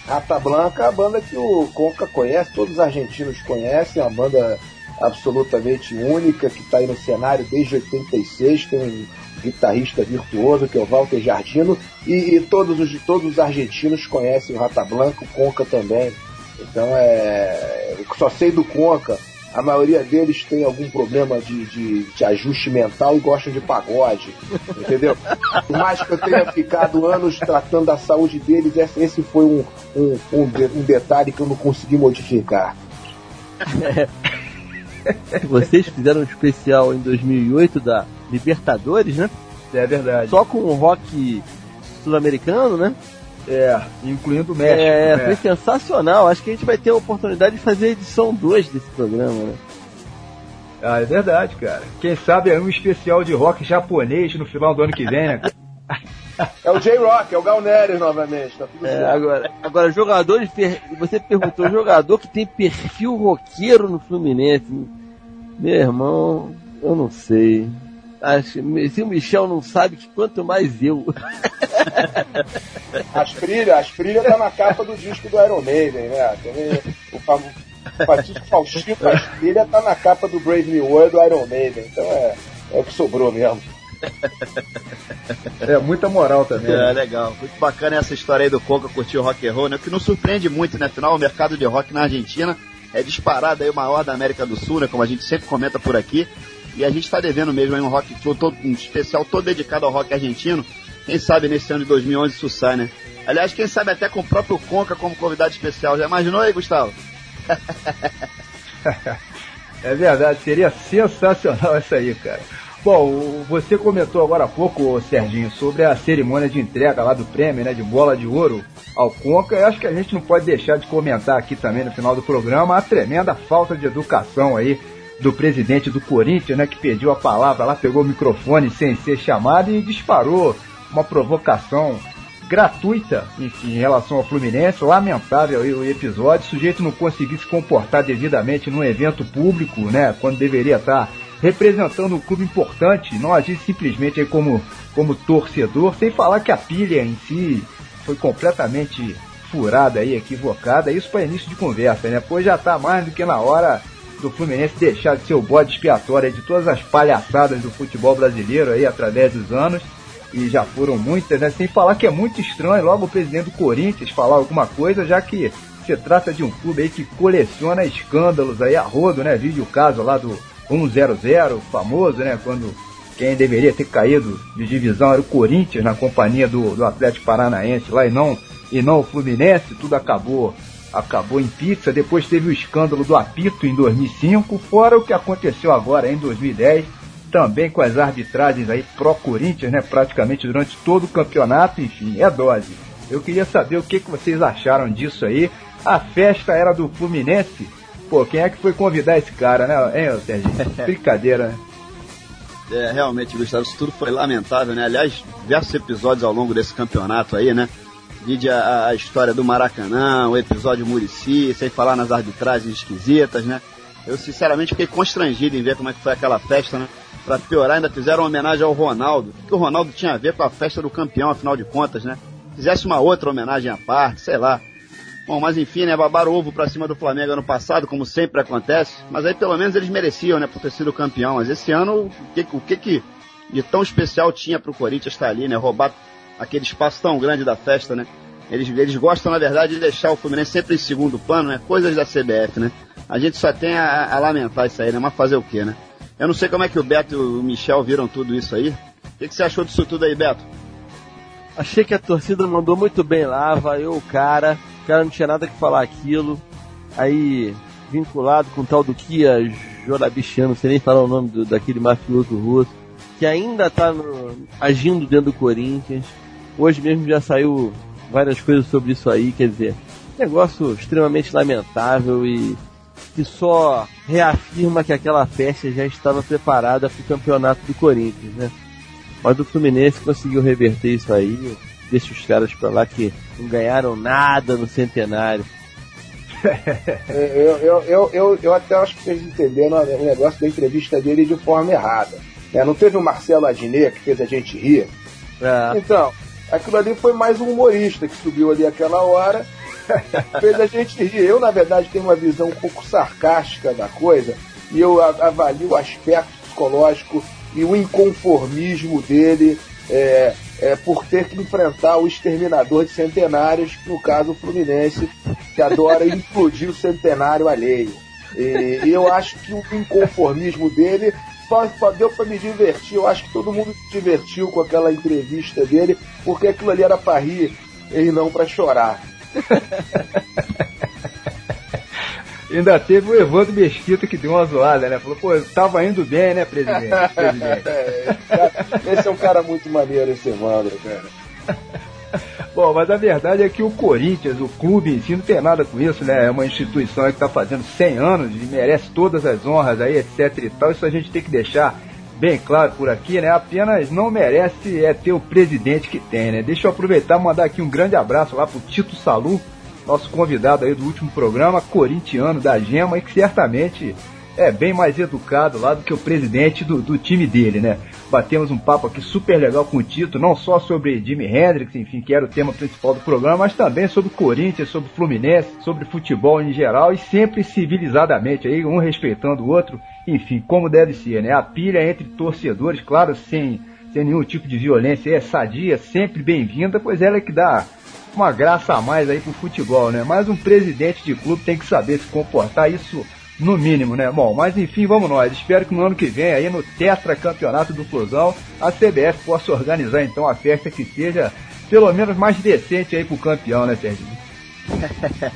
Rata Blanca é a banda que o Conca conhece, todos os argentinos conhecem, é uma banda absolutamente única que está aí no cenário desde 86, tem um guitarrista virtuoso que é o Walter Jardino e, e todos, os, todos os argentinos conhecem o Rata Blanca, o Conca também. Então é. Eu só sei do Conca. A maioria deles tem algum problema de, de, de ajuste mental e gostam de pagode. Entendeu? Por mais que eu tenha ficado anos tratando da saúde deles, esse foi um, um, um, de, um detalhe que eu não consegui modificar. Vocês fizeram um especial em 2008 da Libertadores, né? É verdade. Só com o rock sul-americano, né? É, incluindo o México. É, né? foi sensacional. Acho que a gente vai ter a oportunidade de fazer a edição 2 desse programa, né? Ah, é verdade, cara. Quem sabe é um especial de rock japonês no final do ano que vem, né? É o J-Rock, é o Galneres novamente. Tá tudo É, certo. agora, agora, jogador per... Você perguntou, jogador que tem perfil roqueiro no Fluminense. Meu irmão, eu não sei. Acho, se o Michel não sabe, que quanto mais eu. Asprilha, Asprilha tá na capa do disco do Iron Maiden, né? O fam- o Patrício Faustino Asprilha tá na capa do Brave New World do Iron Maiden. Então é, é o que sobrou mesmo. É muita moral também. É, né? legal. Muito bacana essa história aí do Conca curtir o rock and roll, né? O que não surpreende muito, né? Afinal, o mercado de rock na Argentina é disparado aí o maior da América do Sul, né? Como a gente sempre comenta por aqui. E a gente está devendo mesmo aí um rock show, todo, um especial todo dedicado ao rock argentino. Quem sabe nesse ano de 2011 isso sai, né? Aliás, quem sabe até com o próprio Conca como convidado especial. Já imaginou aí, Gustavo? É verdade, seria sensacional isso aí, cara. Bom, você comentou agora há pouco, Serginho, sobre a cerimônia de entrega lá do prêmio, né, de bola de ouro ao Conca. Eu acho que a gente não pode deixar de comentar aqui também no final do programa a tremenda falta de educação aí do presidente do Corinthians, né, que pediu a palavra lá, pegou o microfone sem ser chamado e disparou uma provocação gratuita, enfim, em relação ao Fluminense. Lamentável o episódio. O sujeito não conseguiu se comportar devidamente num evento público, né? Quando deveria estar representando um clube importante, não agir simplesmente como, como torcedor, sem falar que a pilha em si foi completamente furada aí, equivocada. Isso para início de conversa, né? Pois já tá mais do que na hora do Fluminense deixar de ser o bode expiatório de todas as palhaçadas do futebol brasileiro aí através dos anos e já foram muitas, né? Sem falar que é muito estranho logo o presidente do Corinthians falar alguma coisa, já que se trata de um clube aí que coleciona escândalos aí a rodo, né? Vídeo o caso lá do 100, famoso, né? Quando quem deveria ter caído de divisão era o Corinthians na companhia do, do Atlético Paranaense lá e não, e não o Fluminense, tudo acabou acabou em pizza, depois teve o escândalo do apito em 2005, fora o que aconteceu agora em 2010, também com as arbitragens aí pró-Corinthians, né, praticamente durante todo o campeonato, enfim, é dose. Eu queria saber o que, que vocês acharam disso aí. A festa era do Fluminense? Pô, quem é que foi convidar esse cara, né, hein, Serginho? Brincadeira, né? É, realmente, Gustavo, isso tudo foi lamentável, né? Aliás, diversos episódios ao longo desse campeonato aí, né? Vide a, a história do Maracanã, o episódio Murici, sem falar nas arbitragens esquisitas, né? Eu sinceramente fiquei constrangido em ver como é que foi aquela festa, né? Pra piorar, ainda fizeram uma homenagem ao Ronaldo. O que o Ronaldo tinha a ver com a festa do campeão, afinal de contas, né? Fizesse uma outra homenagem à parte, sei lá. Bom, mas enfim, né? Babaram ovo pra cima do Flamengo ano passado, como sempre acontece. Mas aí pelo menos eles mereciam, né? Por ter sido campeão. Mas esse ano, o que, o que, que de tão especial tinha pro Corinthians estar ali, né? Roubar aquele espaço tão grande da festa, né? Eles, eles gostam, na verdade, de deixar o Fluminense sempre em segundo plano, né? Coisas da CBF, né? A gente só tem a, a lamentar isso aí, né? Mas fazer o quê, né? Eu não sei como é que o Beto e o Michel viram tudo isso aí. O que, que você achou disso tudo aí, Beto? Achei que a torcida mandou muito bem lá, vaiou o cara, o cara não tinha nada que falar aquilo. Aí, vinculado com o tal do Kia Jorabichiano, não sei nem falar o nome do, daquele mafioso russo, que ainda tá no- agindo dentro do Corinthians. Hoje mesmo já saiu várias coisas sobre isso aí, quer dizer, negócio extremamente lamentável e que só reafirma que aquela festa já estava preparada para o campeonato do Corinthians, né? Mas o Fluminense conseguiu reverter isso aí, deixa os caras pra lá que não ganharam nada no centenário. Eu, eu, eu, eu, eu até acho que vocês entenderam o negócio da entrevista dele de forma errada. É, não teve o Marcelo Adnet que fez a gente rir? É. Então, aquilo ali foi mais um humorista que subiu ali aquela hora, fez a gente rir. Eu, na verdade, tenho uma visão um pouco sarcástica da coisa e eu avalio o aspecto psicológico e o inconformismo dele é, é, por ter que enfrentar o exterminador de centenários, no caso o Fluminense, que adora implodir o centenário alheio. E, eu acho que o inconformismo dele só, só deu para me divertir. Eu acho que todo mundo se divertiu com aquela entrevista dele, porque aquilo ali era para rir e não para chorar. Ainda teve o Evandro Mesquita que deu uma zoada, né? Falou, pô, tava indo bem, né, presidente? presidente. esse é um cara muito maneiro, esse Evandro, cara. Bom, mas a verdade é que o Corinthians, o clube em si, não tem nada com isso, né? É uma instituição que está fazendo 100 anos e merece todas as honras aí, etc e tal. Isso a gente tem que deixar bem claro por aqui, né? Apenas não merece é ter o presidente que tem, né? Deixa eu aproveitar e mandar aqui um grande abraço lá pro Tito Salu, nosso convidado aí do último programa, corintiano da Gema, e que certamente é bem mais educado lá do que o presidente do, do time dele, né? Batemos um papo aqui super legal com o Tito, não só sobre Jimi Hendrix, enfim, que era o tema principal do programa, mas também sobre Corinthians, sobre Fluminense, sobre futebol em geral e sempre civilizadamente aí, um respeitando o outro, enfim, como deve ser, né? A pilha entre torcedores, claro, sem, sem nenhum tipo de violência, é sadia, sempre bem-vinda, pois ela é que dá uma graça a mais aí pro futebol, né? Mas um presidente de clube tem que saber se comportar, isso no mínimo, né? Bom, mas enfim, vamos nós. Espero que no ano que vem, aí no Tetra Campeonato do Flusão, a CBF possa organizar então a festa que seja pelo menos mais decente aí pro campeão, né, Serginho?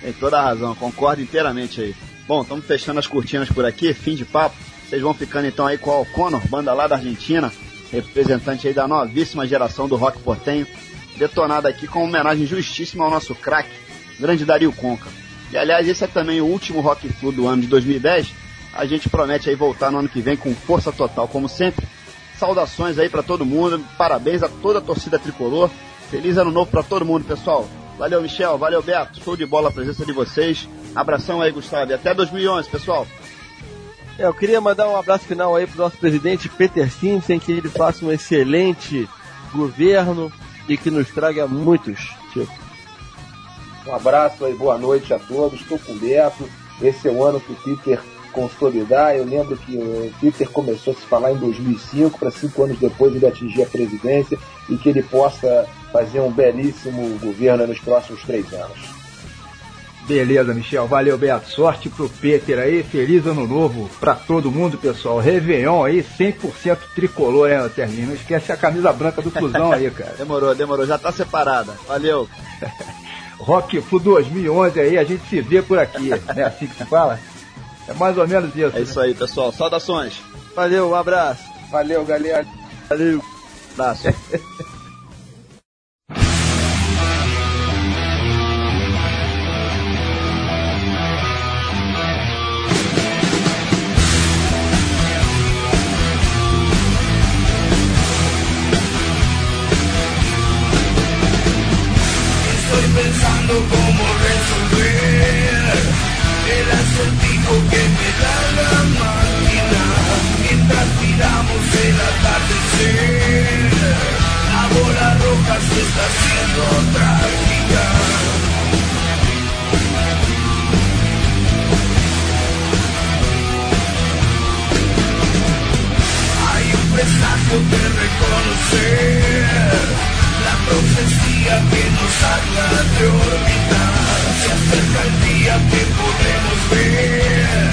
Tem toda a razão, concordo inteiramente aí. Bom, estamos fechando as cortinas por aqui, fim de papo. Vocês vão ficando então aí com o Alconor, banda lá da Argentina, representante aí da novíssima geração do rock portenho, detonada aqui com homenagem justíssima ao nosso craque, grande Dario Conca. E aliás, esse é também o último Rock Flu do ano de 2010. A gente promete aí voltar no ano que vem com força total, como sempre. Saudações aí para todo mundo, parabéns a toda a torcida tricolor. Feliz ano novo para todo mundo, pessoal. Valeu, Michel, valeu, Beto. Show de bola a presença de vocês. Abração aí, Gustavo. E até 2011, pessoal. É, eu queria mandar um abraço final aí pro nosso presidente Peter Simpson, que ele faça um excelente governo e que nos traga muitos títulos. Um abraço aí, boa noite a todos. Estou com Beto. Esse é o ano que o Peter consolidar. Eu lembro que o Peter começou a se falar em 2005, para cinco anos depois ele atingir a presidência e que ele possa fazer um belíssimo governo nos próximos três anos. Beleza, Michel. Valeu, Beto. Sorte pro Peter aí. Feliz ano novo pra todo mundo, pessoal. Réveillon aí, 100% tricolor, né, Serginho? Não esquece a camisa branca do Flusão aí, cara. Demorou, demorou. Já tá separada. Valeu. Rock Flu 2011 aí, a gente se vê por aqui. É assim que se fala? É mais ou menos isso. É isso aí, pessoal. Saudações. Valeu, um abraço. Valeu, galera. Valeu. Abraço. está haciendo trágica. Hay un presagio de reconocer la profecía que nos habla de orbitar. Se acerca el día que podemos ver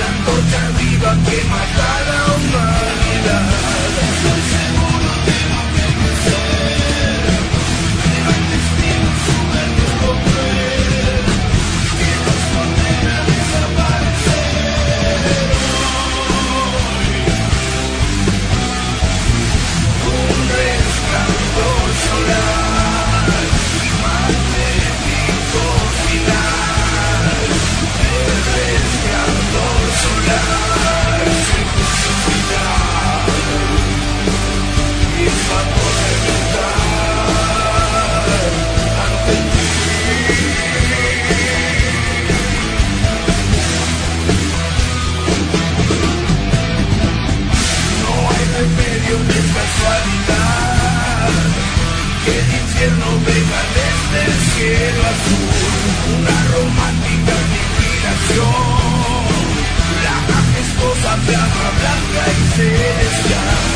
la antorcha viva que mata que el infierno venga desde el cielo azul, una romántica inspiración, la majestuosa plata blanca y celestial.